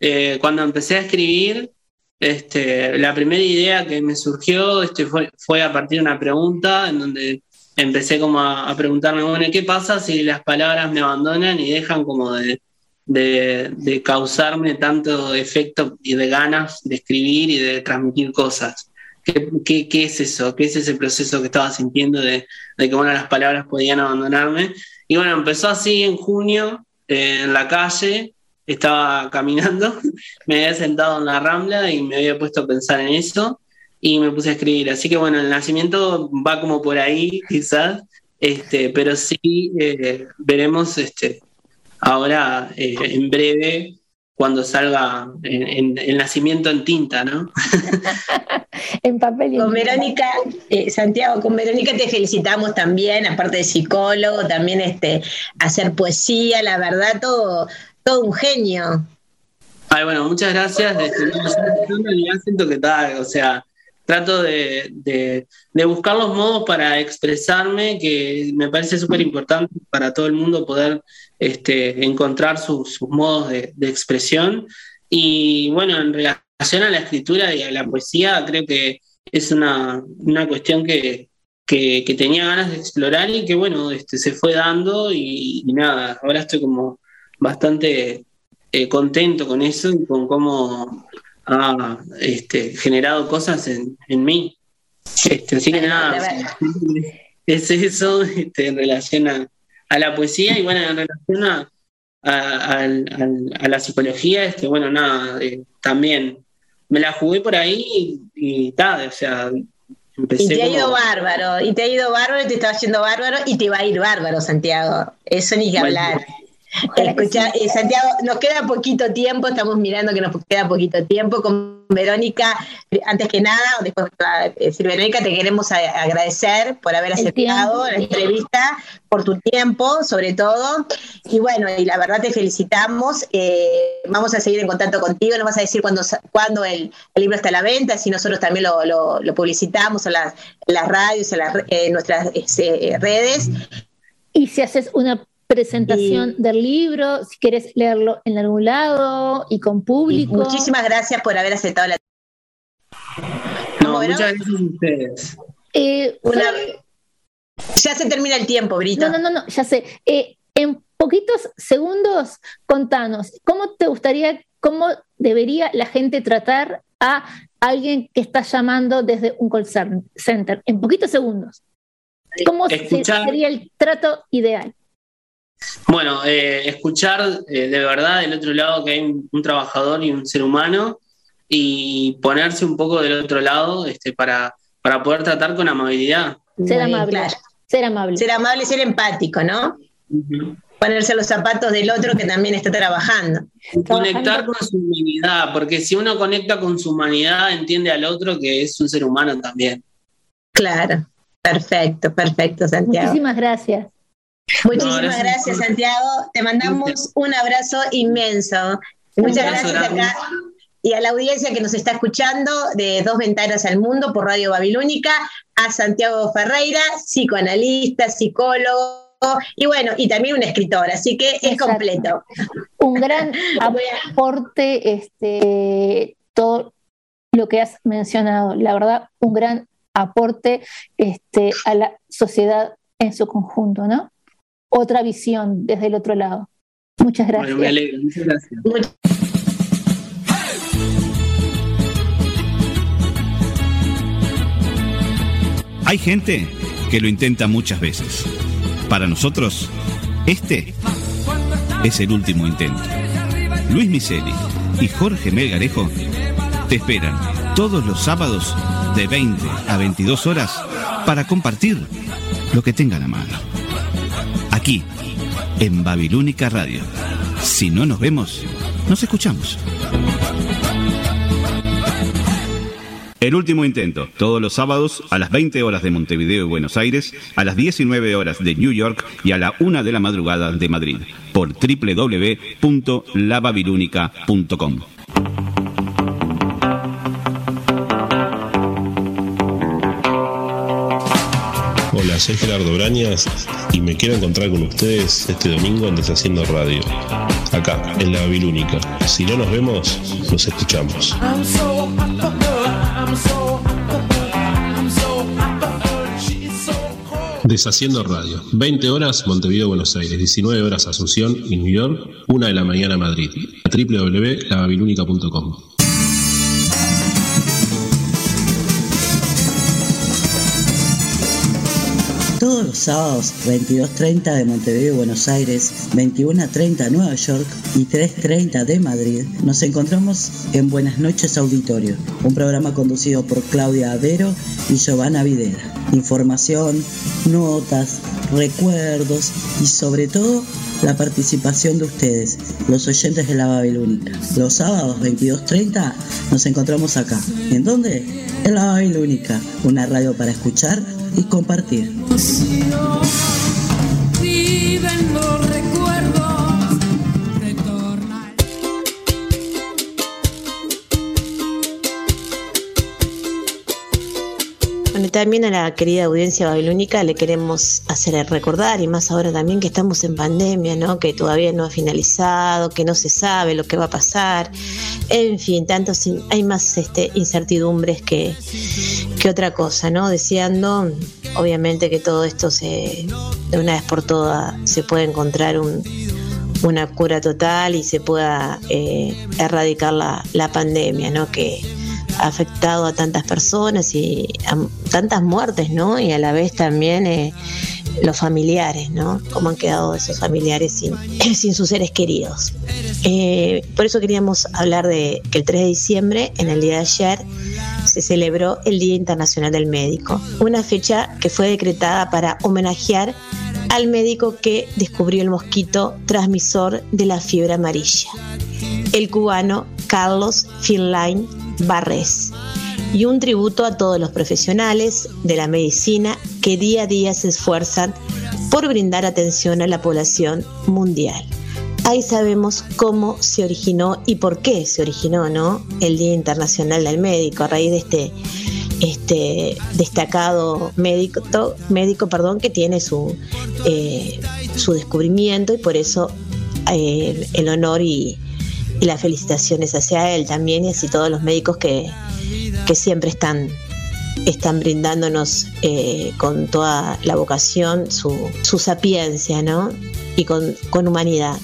eh, cuando empecé a escribir. Este, la primera idea que me surgió este, fue, fue a partir de una pregunta en donde empecé como a, a preguntarme, bueno, ¿qué pasa si las palabras me abandonan y dejan como de, de, de causarme tanto efecto y de ganas de escribir y de transmitir cosas? ¿Qué, qué, qué es eso? ¿Qué es ese proceso que estaba sintiendo de, de que bueno, las palabras podían abandonarme? Y bueno, empezó así en junio, eh, en la calle, estaba caminando, me había sentado en la rambla y me había puesto a pensar en eso y me puse a escribir. Así que bueno, el nacimiento va como por ahí, quizás, este, pero sí eh, veremos este, ahora eh, en breve cuando salga en- en- el nacimiento en tinta, ¿no? en papel y Con Verónica, eh, Santiago, con Verónica te felicitamos también, aparte de psicólogo, también este, hacer poesía, la verdad, todo, todo un genio. Ay, bueno, muchas gracias. Este, no, yo siento que tal, o sea, trato de, de- buscar los modos para expresarme, que me parece súper importante para todo el mundo poder este, encontrar sus- sus modos de, expresión. Y bueno, en relación a la escritura y a la poesía, creo que es una, una cuestión que, que- tenía ganas de explorar y que bueno, este, se fue dando y, y nada, ahora estoy como bastante eh, contento con eso y con cómo ha este, generado cosas en, en mí. Este, así que nada, es eso este, en relación a, a la poesía y bueno, en relación a, a- la psicología, este, bueno, nada, eh, también me la jugué por ahí y, y tal, o sea, empecé Y te ha como- ido bárbaro, y te ha ido bárbaro, y te está yendo bárbaro, y te va a ir bárbaro, Santiago. Eso ni que Bueno. hablar. Escucha, eh, Santiago, nos queda poquito tiempo, estamos mirando que nos queda poquito tiempo con Verónica. eh, Antes que nada, después va a decir Verónica, te queremos agradecer por haber aceptado la entrevista, por tu tiempo, sobre todo. Y bueno, y la verdad te felicitamos. eh, vamos a seguir en contacto contigo, nos vas a decir cuándo, cuándo el, el libro está a la venta, si nosotros también lo, lo- lo publicitamos en las, en las radios, en, las re- en nuestras eh, redes. Y si haces una presentación del libro, si quieres leerlo en algún lado y con público. Muchísimas gracias por haber aceptado la No, ¿Cómo, muchas gracias a ustedes. Eh, Una- Ya se termina el tiempo, Brito. No, no, no, no, ya sé. Eh, en poquitos segundos, contanos, ¿cómo te gustaría, cómo debería la gente tratar a alguien que está llamando desde un call center? En poquitos segundos. ¿Cómo Escuchar. sería el trato ideal? Bueno, eh, escuchar eh, de verdad del otro lado que hay un, un trabajador y un ser humano y ponerse un poco del otro lado este, para, para poder tratar con amabilidad. Ser amable. claro. Ser amable. Ser amable, ser empático, ¿no? Ponerse los zapatos del otro que también está trabajando. Conectar con su humanidad, porque si uno conecta con su humanidad, entiende al otro que es un ser humano también. Claro, perfecto, perfecto, Santiago. Muchísimas gracias. Muchísimas gracias, Santiago. Te mandamos un abrazo inmenso. Muchas gracias acá y a la audiencia que nos está escuchando de Dos Ventanas al Mundo por Radio Babilónica, a Santiago Ferreira, psicoanalista, psicólogo. Y bueno, y también un escritor, así que es completo. Un gran aporte, este, todo lo que has mencionado, la verdad, un gran aporte este, a la sociedad en su conjunto, ¿no? Otra visión desde el otro lado. Muchas gracias. Bueno, me alegro, muchas gracias. Hay gente que lo intenta muchas veces. Para nosotros, este es el último intento. Luis Miseli y Jorge Melgarejo te esperan todos los sábados de 20 a 22 horas para compartir lo que tengan a mano. Aquí, en Babilónica Radio. Si no nos vemos, nos escuchamos. El último intento, todos los sábados a las 20 horas de Montevideo y Buenos Aires, a las 19 horas de New York y a la 1 de la madrugada de Madrid, por www.lababilúnica.com. Hola, soy Gerardo Brañas y me quiero encontrar con ustedes este domingo en Deshaciendo Radio, acá, en la Babilónica. Si no nos vemos, nos escuchamos. Deshaciendo Radio. 20 horas Montevideo, Buenos Aires. 19 horas Asunción y New York. 1 de la mañana Madrid. Www.lababilúnica.com. Todos los sábados, 22.30 de Montevideo, Buenos Aires, 21.30 Nueva York y 3.30 de Madrid, nos encontramos en Buenas noches Auditorio, un programa conducido por Claudia Avero y Giovanna Videra. Información, notas, recuerdos y sobre todo la participación de ustedes, los oyentes de la Babilónica. Los sábados 22.30 nos encontramos acá. ¿En dónde? En la Babilónica, una radio para escuchar y compartir. También a la querida audiencia babilónica le queremos hacer recordar, y más ahora también que estamos en pandemia, ¿no? que todavía no ha finalizado, que no se sabe lo que va a pasar, en fin, tantos hay más este, incertidumbres que, que otra cosa, ¿no? Deseando, obviamente, que todo esto se, de una vez por todas se pueda encontrar un, una cura total y se pueda eh, erradicar la, la pandemia, ¿no? Que afectado a tantas personas y a tantas muertes, ¿no? Y a la vez también eh, los familiares, ¿no? Cómo han quedado esos familiares sin, sus seres queridos. Eh, por eso queríamos hablar de que el 3 de diciembre, en el día de ayer, se celebró el Día Internacional del Médico, una fecha que fue decretada para homenajear al médico que descubrió el mosquito transmisor de la fiebre amarilla, el cubano Carlos Finline Barres, y un tributo a todos los profesionales de la medicina que día a día se esfuerzan por brindar atención a la población mundial. Ahí sabemos cómo se originó y por qué se originó ¿no? el Día Internacional del Médico a raíz de este, este destacado médico, médico perdón, que tiene su, eh, su descubrimiento y por eso eh, el honor y, y las felicitaciones hacia él también y así todos los médicos que, que siempre están están brindándonos eh, con toda la vocación su, su sapiencia, ¿no? Y con, con humanidad.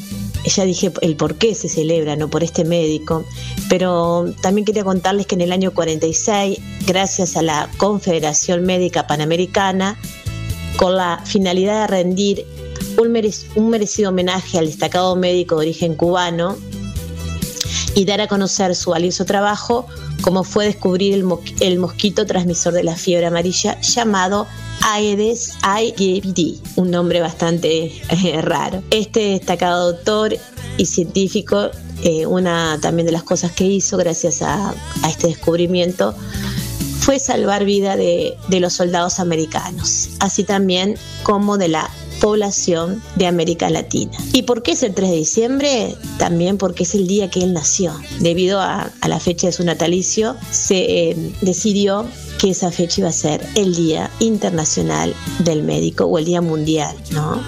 Ya dije el por qué se celebra, ¿no? Por este médico. Pero también quería contarles que en el año 46, gracias a la Confederación Médica Panamericana, con la finalidad de rendir un, merec- un merecido homenaje al destacado médico de origen cubano, y dar a conocer su valioso trabajo, como fue descubrir el, mo- el mosquito transmisor de la fiebre amarilla llamado Aedes aegypti, un nombre bastante eh, raro. Este destacado doctor y científico, eh, una también de las cosas que hizo gracias a, este descubrimiento fue salvar vida de los soldados americanos, así también como de la población de América Latina. ¿Y por qué es el 3 de diciembre? También porque es el día que él nació. Debido a, a la fecha de su natalicio, se eh, decidió que esa fecha iba a ser el Día Internacional del Médico o el Día Mundial, ¿no?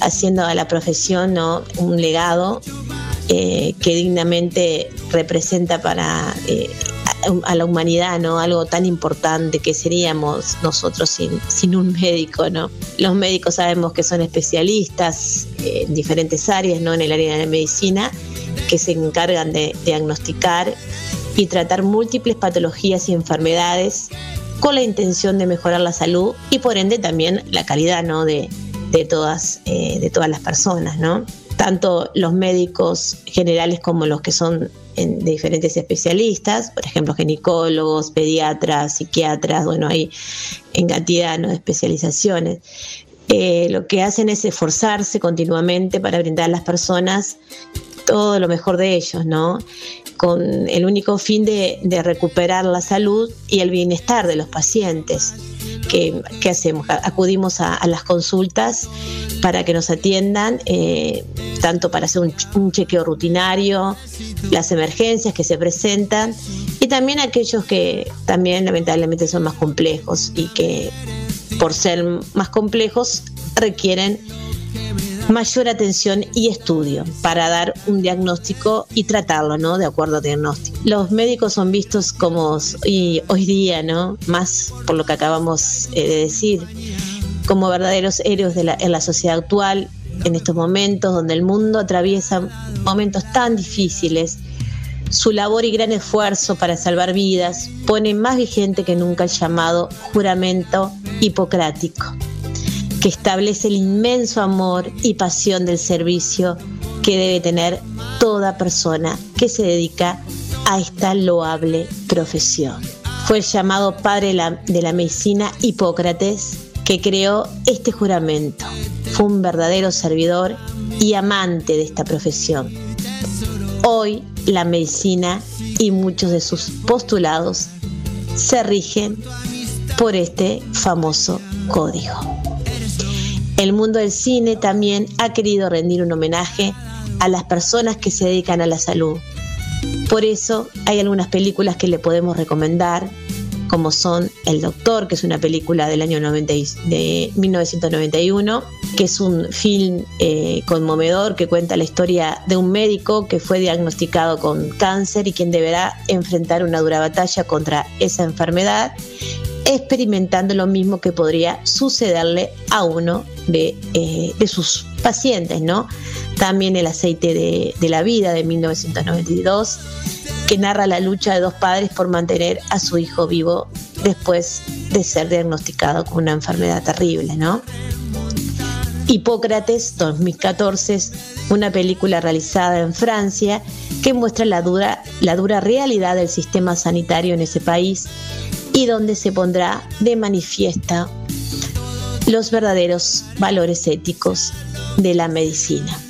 Haciendo a la profesión ¿no? un legado eh, que dignamente representa para eh, a, la humanidad, ¿no? Algo tan importante que seríamos nosotros sin, un médico, ¿no? Los médicos sabemos que son especialistas eh, en diferentes áreas, ¿no? En el área de la medicina, que se encargan de diagnosticar y tratar múltiples patologías y enfermedades con la intención de mejorar la salud y por ende también la calidad ¿no? de, de todas, eh, de todas las personas, ¿no? Tanto los médicos generales como los que son de diferentes especialistas, por ejemplo, ginecólogos, pediatras, psiquiatras, bueno, hay en cantidad ¿no? de especializaciones. Eh, lo que hacen es esforzarse continuamente para brindar a las personas todo lo mejor de ellos, ¿no? Con el único fin de, recuperar la salud y el bienestar de los pacientes. ¿Qué, qué hacemos? Acudimos a, las consultas para que nos atiendan, eh, tanto para hacer un, un chequeo rutinario, las emergencias que se presentan y también aquellos que también lamentablemente son más complejos y que por ser más complejos requieren mayor atención y estudio para dar un diagnóstico y tratarlo, ¿no? De acuerdo al diagnóstico. Los médicos son vistos como y hoy día, ¿no? Más por lo que acabamos eh, de decir, como verdaderos héroes de la, en la sociedad actual, en estos momentos donde el mundo atraviesa momentos tan difíciles. Su labor y gran esfuerzo para salvar vidas pone más vigente que nunca el llamado juramento hipocrático que establece el inmenso amor y pasión del servicio que debe tener toda persona que se dedica a esta loable profesión. Fue el llamado padre de la, medicina Hipócrates que creó este juramento. Fue un verdadero servidor y amante de esta profesión. Hoy la medicina y muchos de sus postulados se rigen por este famoso código. El mundo del cine también ha querido rendir un homenaje a las personas que se dedican a la salud. Por eso hay algunas películas que le podemos recomendar, como son El Doctor, que es una película del año 90 y- de 1991, que es un film eh, conmovedor que cuenta la historia de un médico que fue diagnosticado con cáncer y quien deberá enfrentar una dura batalla contra esa enfermedad experimentando lo mismo que podría sucederle a uno de, eh, de sus pacientes, ¿no? También El aceite de, la vida de 1992, que narra la lucha de dos padres por mantener a su hijo vivo después de ser diagnosticado con una enfermedad terrible, ¿no? Hipócrates 2014 es una película realizada en Francia que muestra la dura, la dura realidad del sistema sanitario en ese país y donde se pondrá de manifiesta los verdaderos valores éticos de la medicina.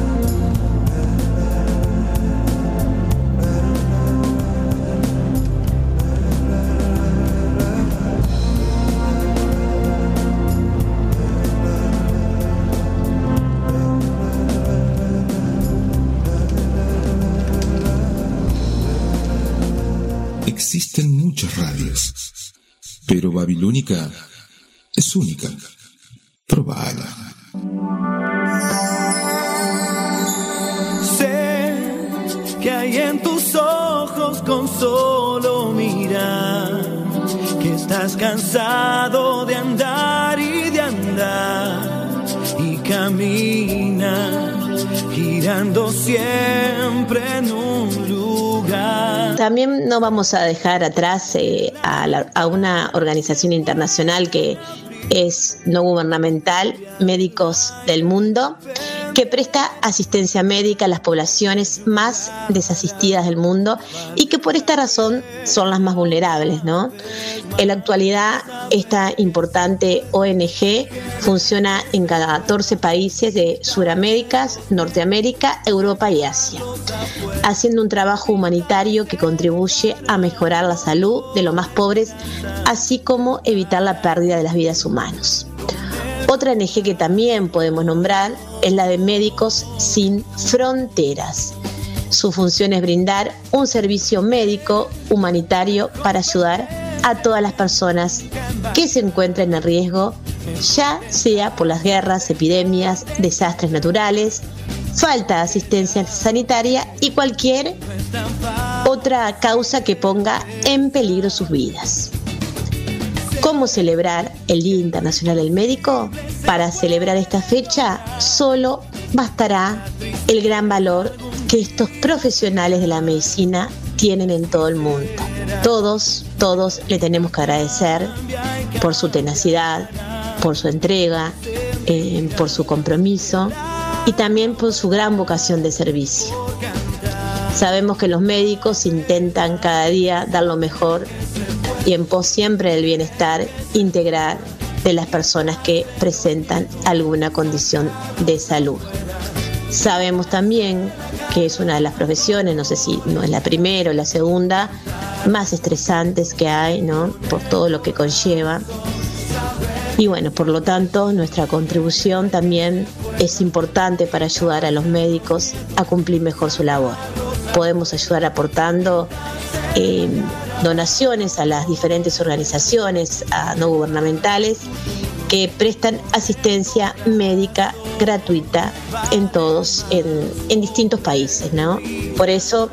Radios, pero Babilónica es única. Probala. Sé que hay en tus ojos con solo mirar que estás cansado de andar y de andar y camina girando siempre en un lugar. También no vamos a dejar atrás eh, a, una organización internacional que es no gubernamental, Médicos del Mundo, que presta asistencia médica a las poblaciones más desasistidas del mundo y que por esta razón son las más vulnerables. ¿no? En la actualidad, esta importante ONG funciona en cada 14 países de Sudamérica, Norteamérica, Europa y Asia haciendo un trabajo humanitario que contribuye a mejorar la salud de los más pobres, así como evitar la pérdida de las vidas humanas. Otra ONG que también podemos nombrar es la de Médicos Sin Fronteras. Su función es brindar un servicio médico humanitario para ayudar a todas las personas que se encuentren en riesgo, ya sea por las guerras, epidemias, desastres naturales, falta de asistencia sanitaria y cualquier otra causa que ponga en peligro sus vidas. ¿Cómo celebrar el Día Internacional del Médico? Para celebrar esta fecha solo bastará el gran valor que estos profesionales de la medicina tienen en todo el mundo. Todos, todos le tenemos que agradecer por su tenacidad, por su entrega, eh, por su compromiso y también por su gran vocación de servicio. Sabemos que los médicos intentan cada día dar lo mejor y en pos siempre del bienestar integral de las personas que presentan alguna condición de salud. Sabemos también que es una de las profesiones, no sé si no es la primera o la segunda, más estresantes que hay, ¿no? Por todo lo que conlleva. Y bueno, por lo tanto, nuestra contribución también es importante para ayudar a los médicos a cumplir mejor su labor. Podemos ayudar aportando eh, donaciones a las diferentes organizaciones a no gubernamentales que prestan asistencia médica gratuita en todos, en, en distintos países, ¿no? Por eso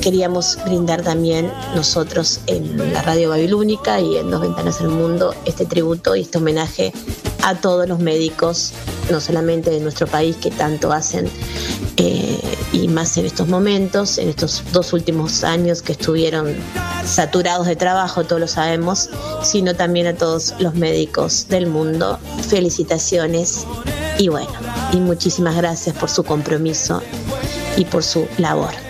queríamos brindar también nosotros en la Radio Babilónica y en Dos Ventanas del Mundo este tributo y este homenaje a todos los médicos, no solamente de nuestro país que tanto hacen eh, y más en estos momentos, en estos dos últimos años que estuvieron saturados de trabajo, todos lo sabemos, sino también a todos los médicos del mundo. Felicitaciones y bueno, y muchísimas gracias por su compromiso y por su labor.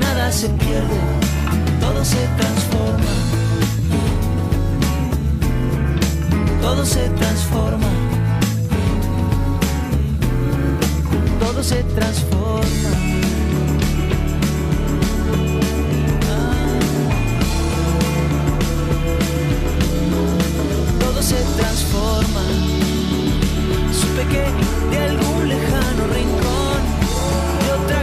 nada se pierde, todo se transforma. Todo se transforma. Todo se transforma. Todo se transforma. Supe que de algún lejano rincón de otra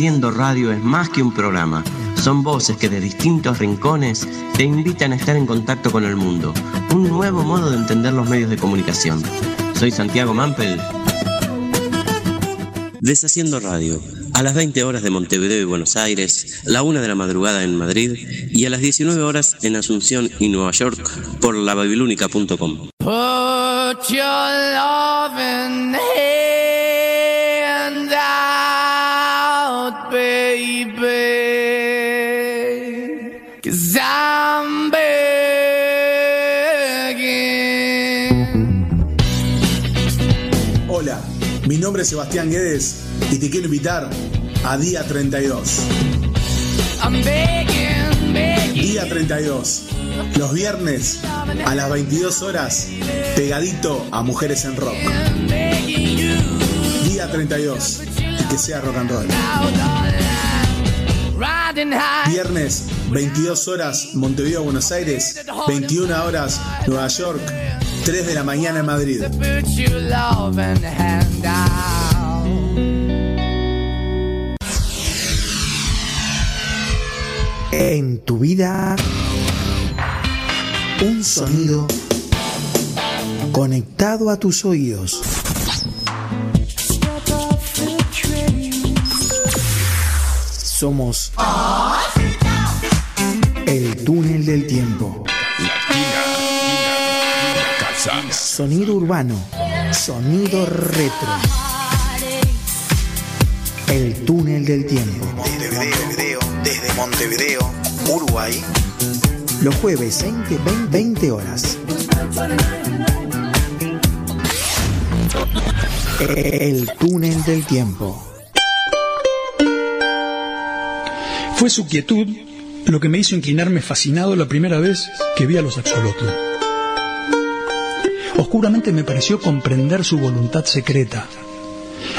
Deshaciendo Radio es más que un programa. Son voces que de distintos rincones te invitan a estar en contacto con el mundo. Un nuevo modo de entender los medios de comunicación. Soy Santiago Mampel. Deshaciendo Radio. A las 20 horas de Montevideo y Buenos Aires, la 1 de la madrugada en Madrid y a las 19 horas en Asunción y Nueva York por lababilúnica.com. nombre es Sebastián Guedes y te quiero invitar a Día 32. I'm begging, begging. Día 32. Los viernes a las 22 horas, pegadito a Mujeres en Rock. Día 32. Y que sea rock and roll. Viernes, 22 horas, Montevideo, Buenos Aires. 21 horas, Nueva York. 3 de la mañana en Madrid. En tu vida, un sonido conectado a tus oídos. Somos el túnel del tiempo. Sonido urbano, sonido retro. El túnel del tiempo. Montevideo, desde Montevideo, Uruguay. Los jueves 20, 20, 20 horas. El túnel del tiempo. Fue su quietud lo que me hizo inclinarme fascinado la primera vez que vi a los axolotl. Oscuramente me pareció comprender su voluntad secreta,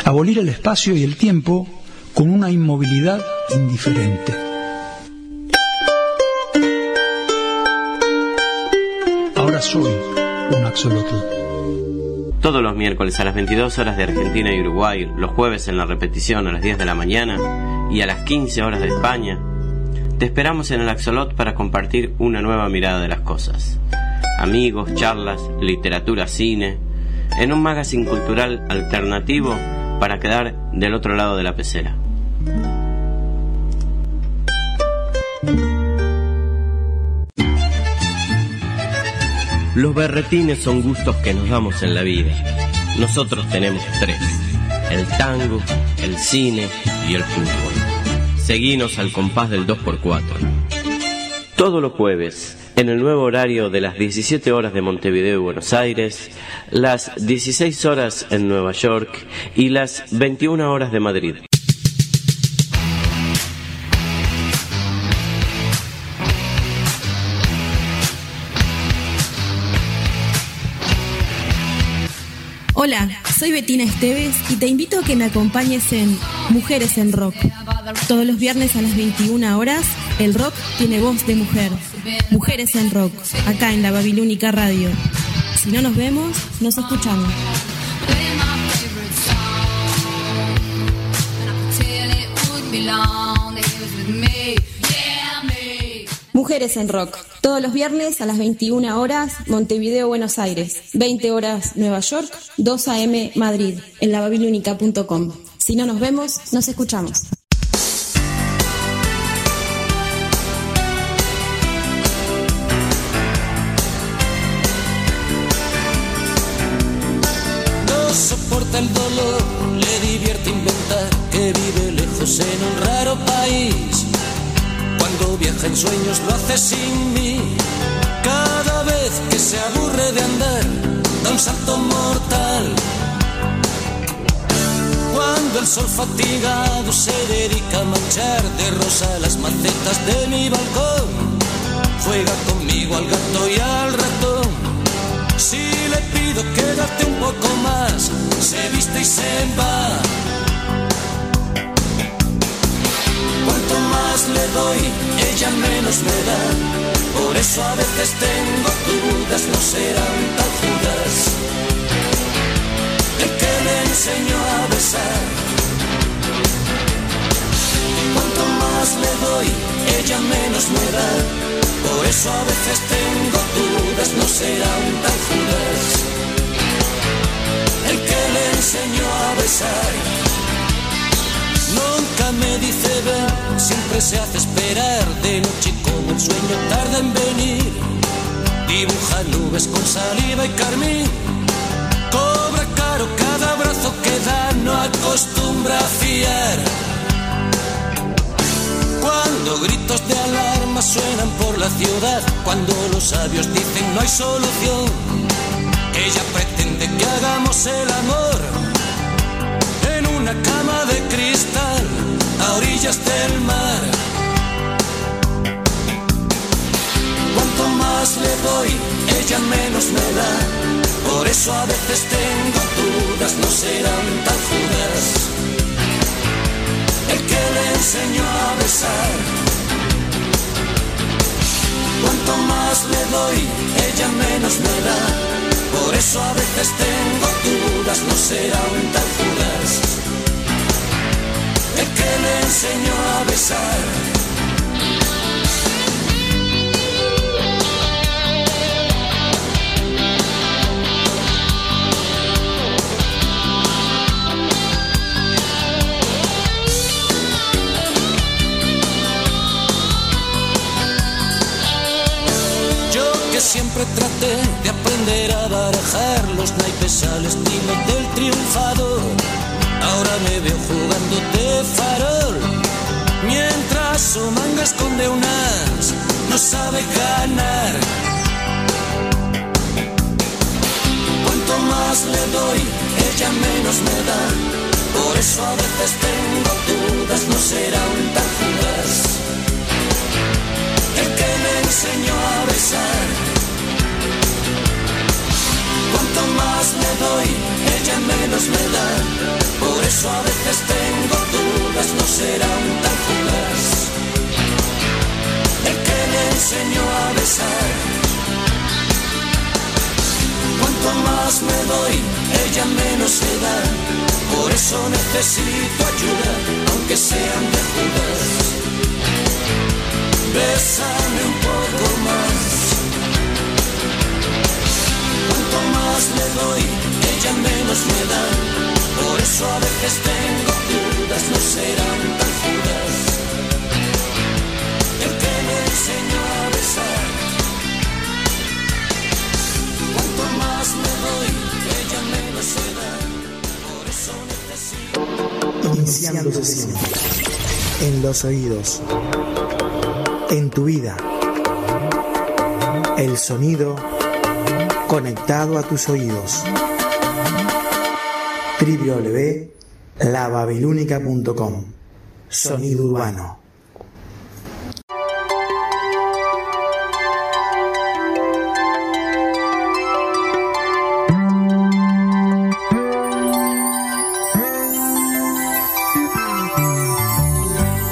abolir el espacio y el tiempo con una inmovilidad indiferente. Ahora soy un axolotl. Todos los miércoles a las 22 horas de Argentina y Uruguay, los jueves en la repetición a las 10 de la mañana y a las 15 horas de España, te esperamos en el Axolot para compartir una nueva mirada de las cosas. Amigos, charlas, literatura, cine, en un magazine cultural alternativo para quedar del otro lado de la pecera. Los berretines son gustos que nos damos en la vida. Nosotros tenemos tres. El tango, el cine y el fútbol. Seguinos al compás del 2x4. Todos los jueves, en el nuevo horario de las 17 horas de Montevideo y Buenos Aires, las 16 horas en Nueva York y las 21 horas de Madrid. Hola, soy Betina Esteves y te invito a que me acompañes en Mujeres en Rock. Todos los viernes a las 21 horas, el rock tiene voz de mujer. Mujeres en Rock, acá en la Babilónica Radio. Si no nos vemos, nos escuchamos. Mujeres en Rock, todos los viernes a las 21 horas, Montevideo, Buenos Aires, 20 horas, Nueva York, 2 a.m. Madrid, en lababilúnica.com. Si no nos vemos, nos escuchamos. En sueños lo hace sin mí. Cada vez que se aburre de andar, da un salto mortal. Cuando el sol fatigado se dedica a manchar de rosa las macetas de mi balcón, juega conmigo al gato y al ratón. Si le pido quédate un poco más, se viste y se va. Cuanto más le doy, ella menos me da. Por eso a veces tengo dudas, no serán tan judas. El que le enseñó a besar. Cuanto más le doy, ella menos me da. Por eso a veces tengo dudas, no serán tan judas. El que le enseñó a besar. Nunca me dice ven, siempre se hace esperar de noche como el sueño tarda en venir. Dibuja nubes con saliva y carmín. Cobra caro cada abrazo que da, no acostumbra a fiar. Cuando gritos de alarma suenan por la ciudad, cuando los sabios dicen no hay solución, ella pretende que hagamos el amor en una cama de cristal a orillas del mar. Cuanto más le doy, ella menos me da. Por eso a veces tengo dudas, no serán tan judas. El que le enseñó a besar. Cuanto más le doy, ella menos me da. Por eso a veces tengo dudas, no serán tan judas el que me enseñó a besar. Yo que siempre traté de aprender a barajar los naipes al estilo del triunfador. Ahora me veo jugando de farol, mientras su manga esconde un as, no sabe ganar. Cuanto más le doy, ella menos me da. Por eso a veces tengo dudas, no será un tan fugaz. El que me enseñó a besar. Cuanto más le doy, ella menos me da. Por eso a veces tengo dudas, no será un tan fugaz. El que me enseñó a besar. Cuanto más me doy, ella menos se da. Por eso necesito ayuda, aunque sean de Judas. Bésame un poco más. Cuanto más le doy, ella menos me da. Por eso a veces tengo dudas, no serán tan. El que me enseñó a besar. Cuanto más me doy, ella menos se da. Por eso necesito. Iniciando sesión. En los oídos. En tu vida. El sonido conectado a tus oídos. www.lababilúnica.com Sonido urbano.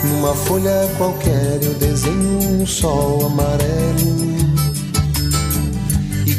Numa folha qualquer eu desenho um sol amarelo.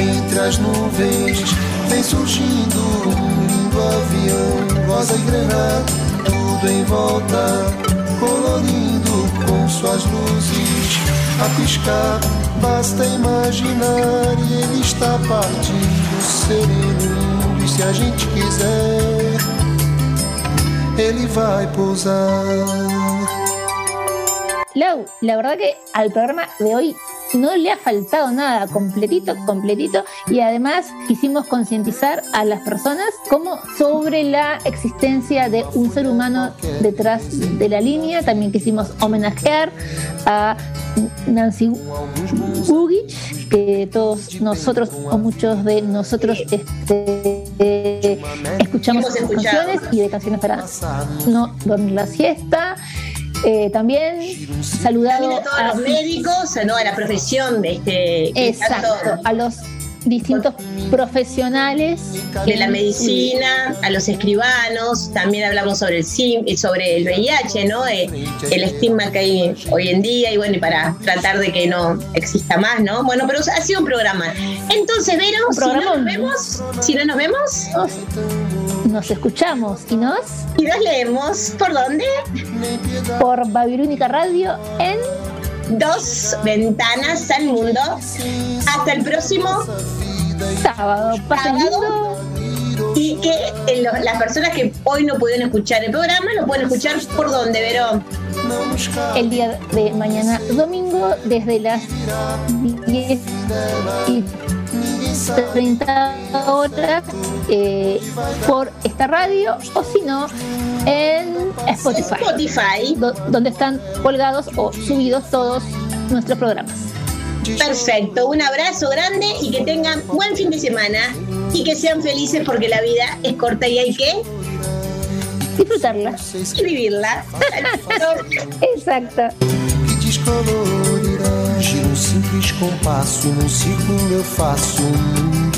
Entre as nuvens vem surgindo um lindo avião, rosa e grená, tudo em volta, colorindo com suas luzes a piscar. Basta imaginar e ele está partindo, sereno, e se a gente quiser, ele vai pousar. Lau, la verdad que al programa de hoy no le ha faltado nada, completito, completito, y además quisimos concientizar a las personas como sobre la existencia de un ser humano detrás de la línea. También quisimos homenajear a Nancy Ugich, que todos nosotros o muchos de nosotros este, eh, escuchamos sus canciones y de canciones para no dormir la siesta. Eh, también saludado También a todos los médicos, ¿no? a la profesión de este Exacto, a los distintos profesionales de la medicina, a los escribanos, también hablamos sobre el SIM, y sobre el VIH, ¿no? Eh, el estigma que hay hoy en día y bueno, y para tratar de que no exista más, ¿no? Bueno, pero ha sido un programa. Entonces, Vero, si no nos vemos, si no nos vemos, nos escuchamos y nos y nos leemos, ¿por dónde? por Babilónica Radio en Dos ventanas al mundo. Hasta el próximo sábado. Sábado. Y que eh, lo- las personas que hoy no pudieron escuchar el programa lo pueden escuchar por dónde, Vero. el día de mañana domingo desde las 10 y 30 horas eh, por esta radio o si no en Spotify, Spotify. do- donde están colgados o subidos todos nuestros programas. Perfecto, un abrazo grande y que tengan buen fin de semana y que sean felices porque la vida es corta y hay que Disfrutarla. Y vivirla. Exacto. Gira um simples compasso, num círculo eu faço um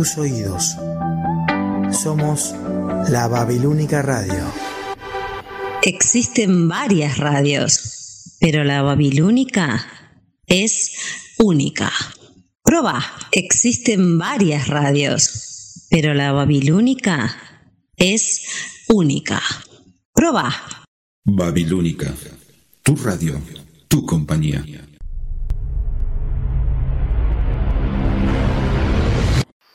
tus oídos. Somos la Babilónica Radio. Existen varias radios, pero la Babilónica es única. Proba, existen varias radios, pero la Babilónica es única. Proba. Babilónica, tu radio, tu compañía.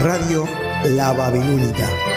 Radio La Babilónica.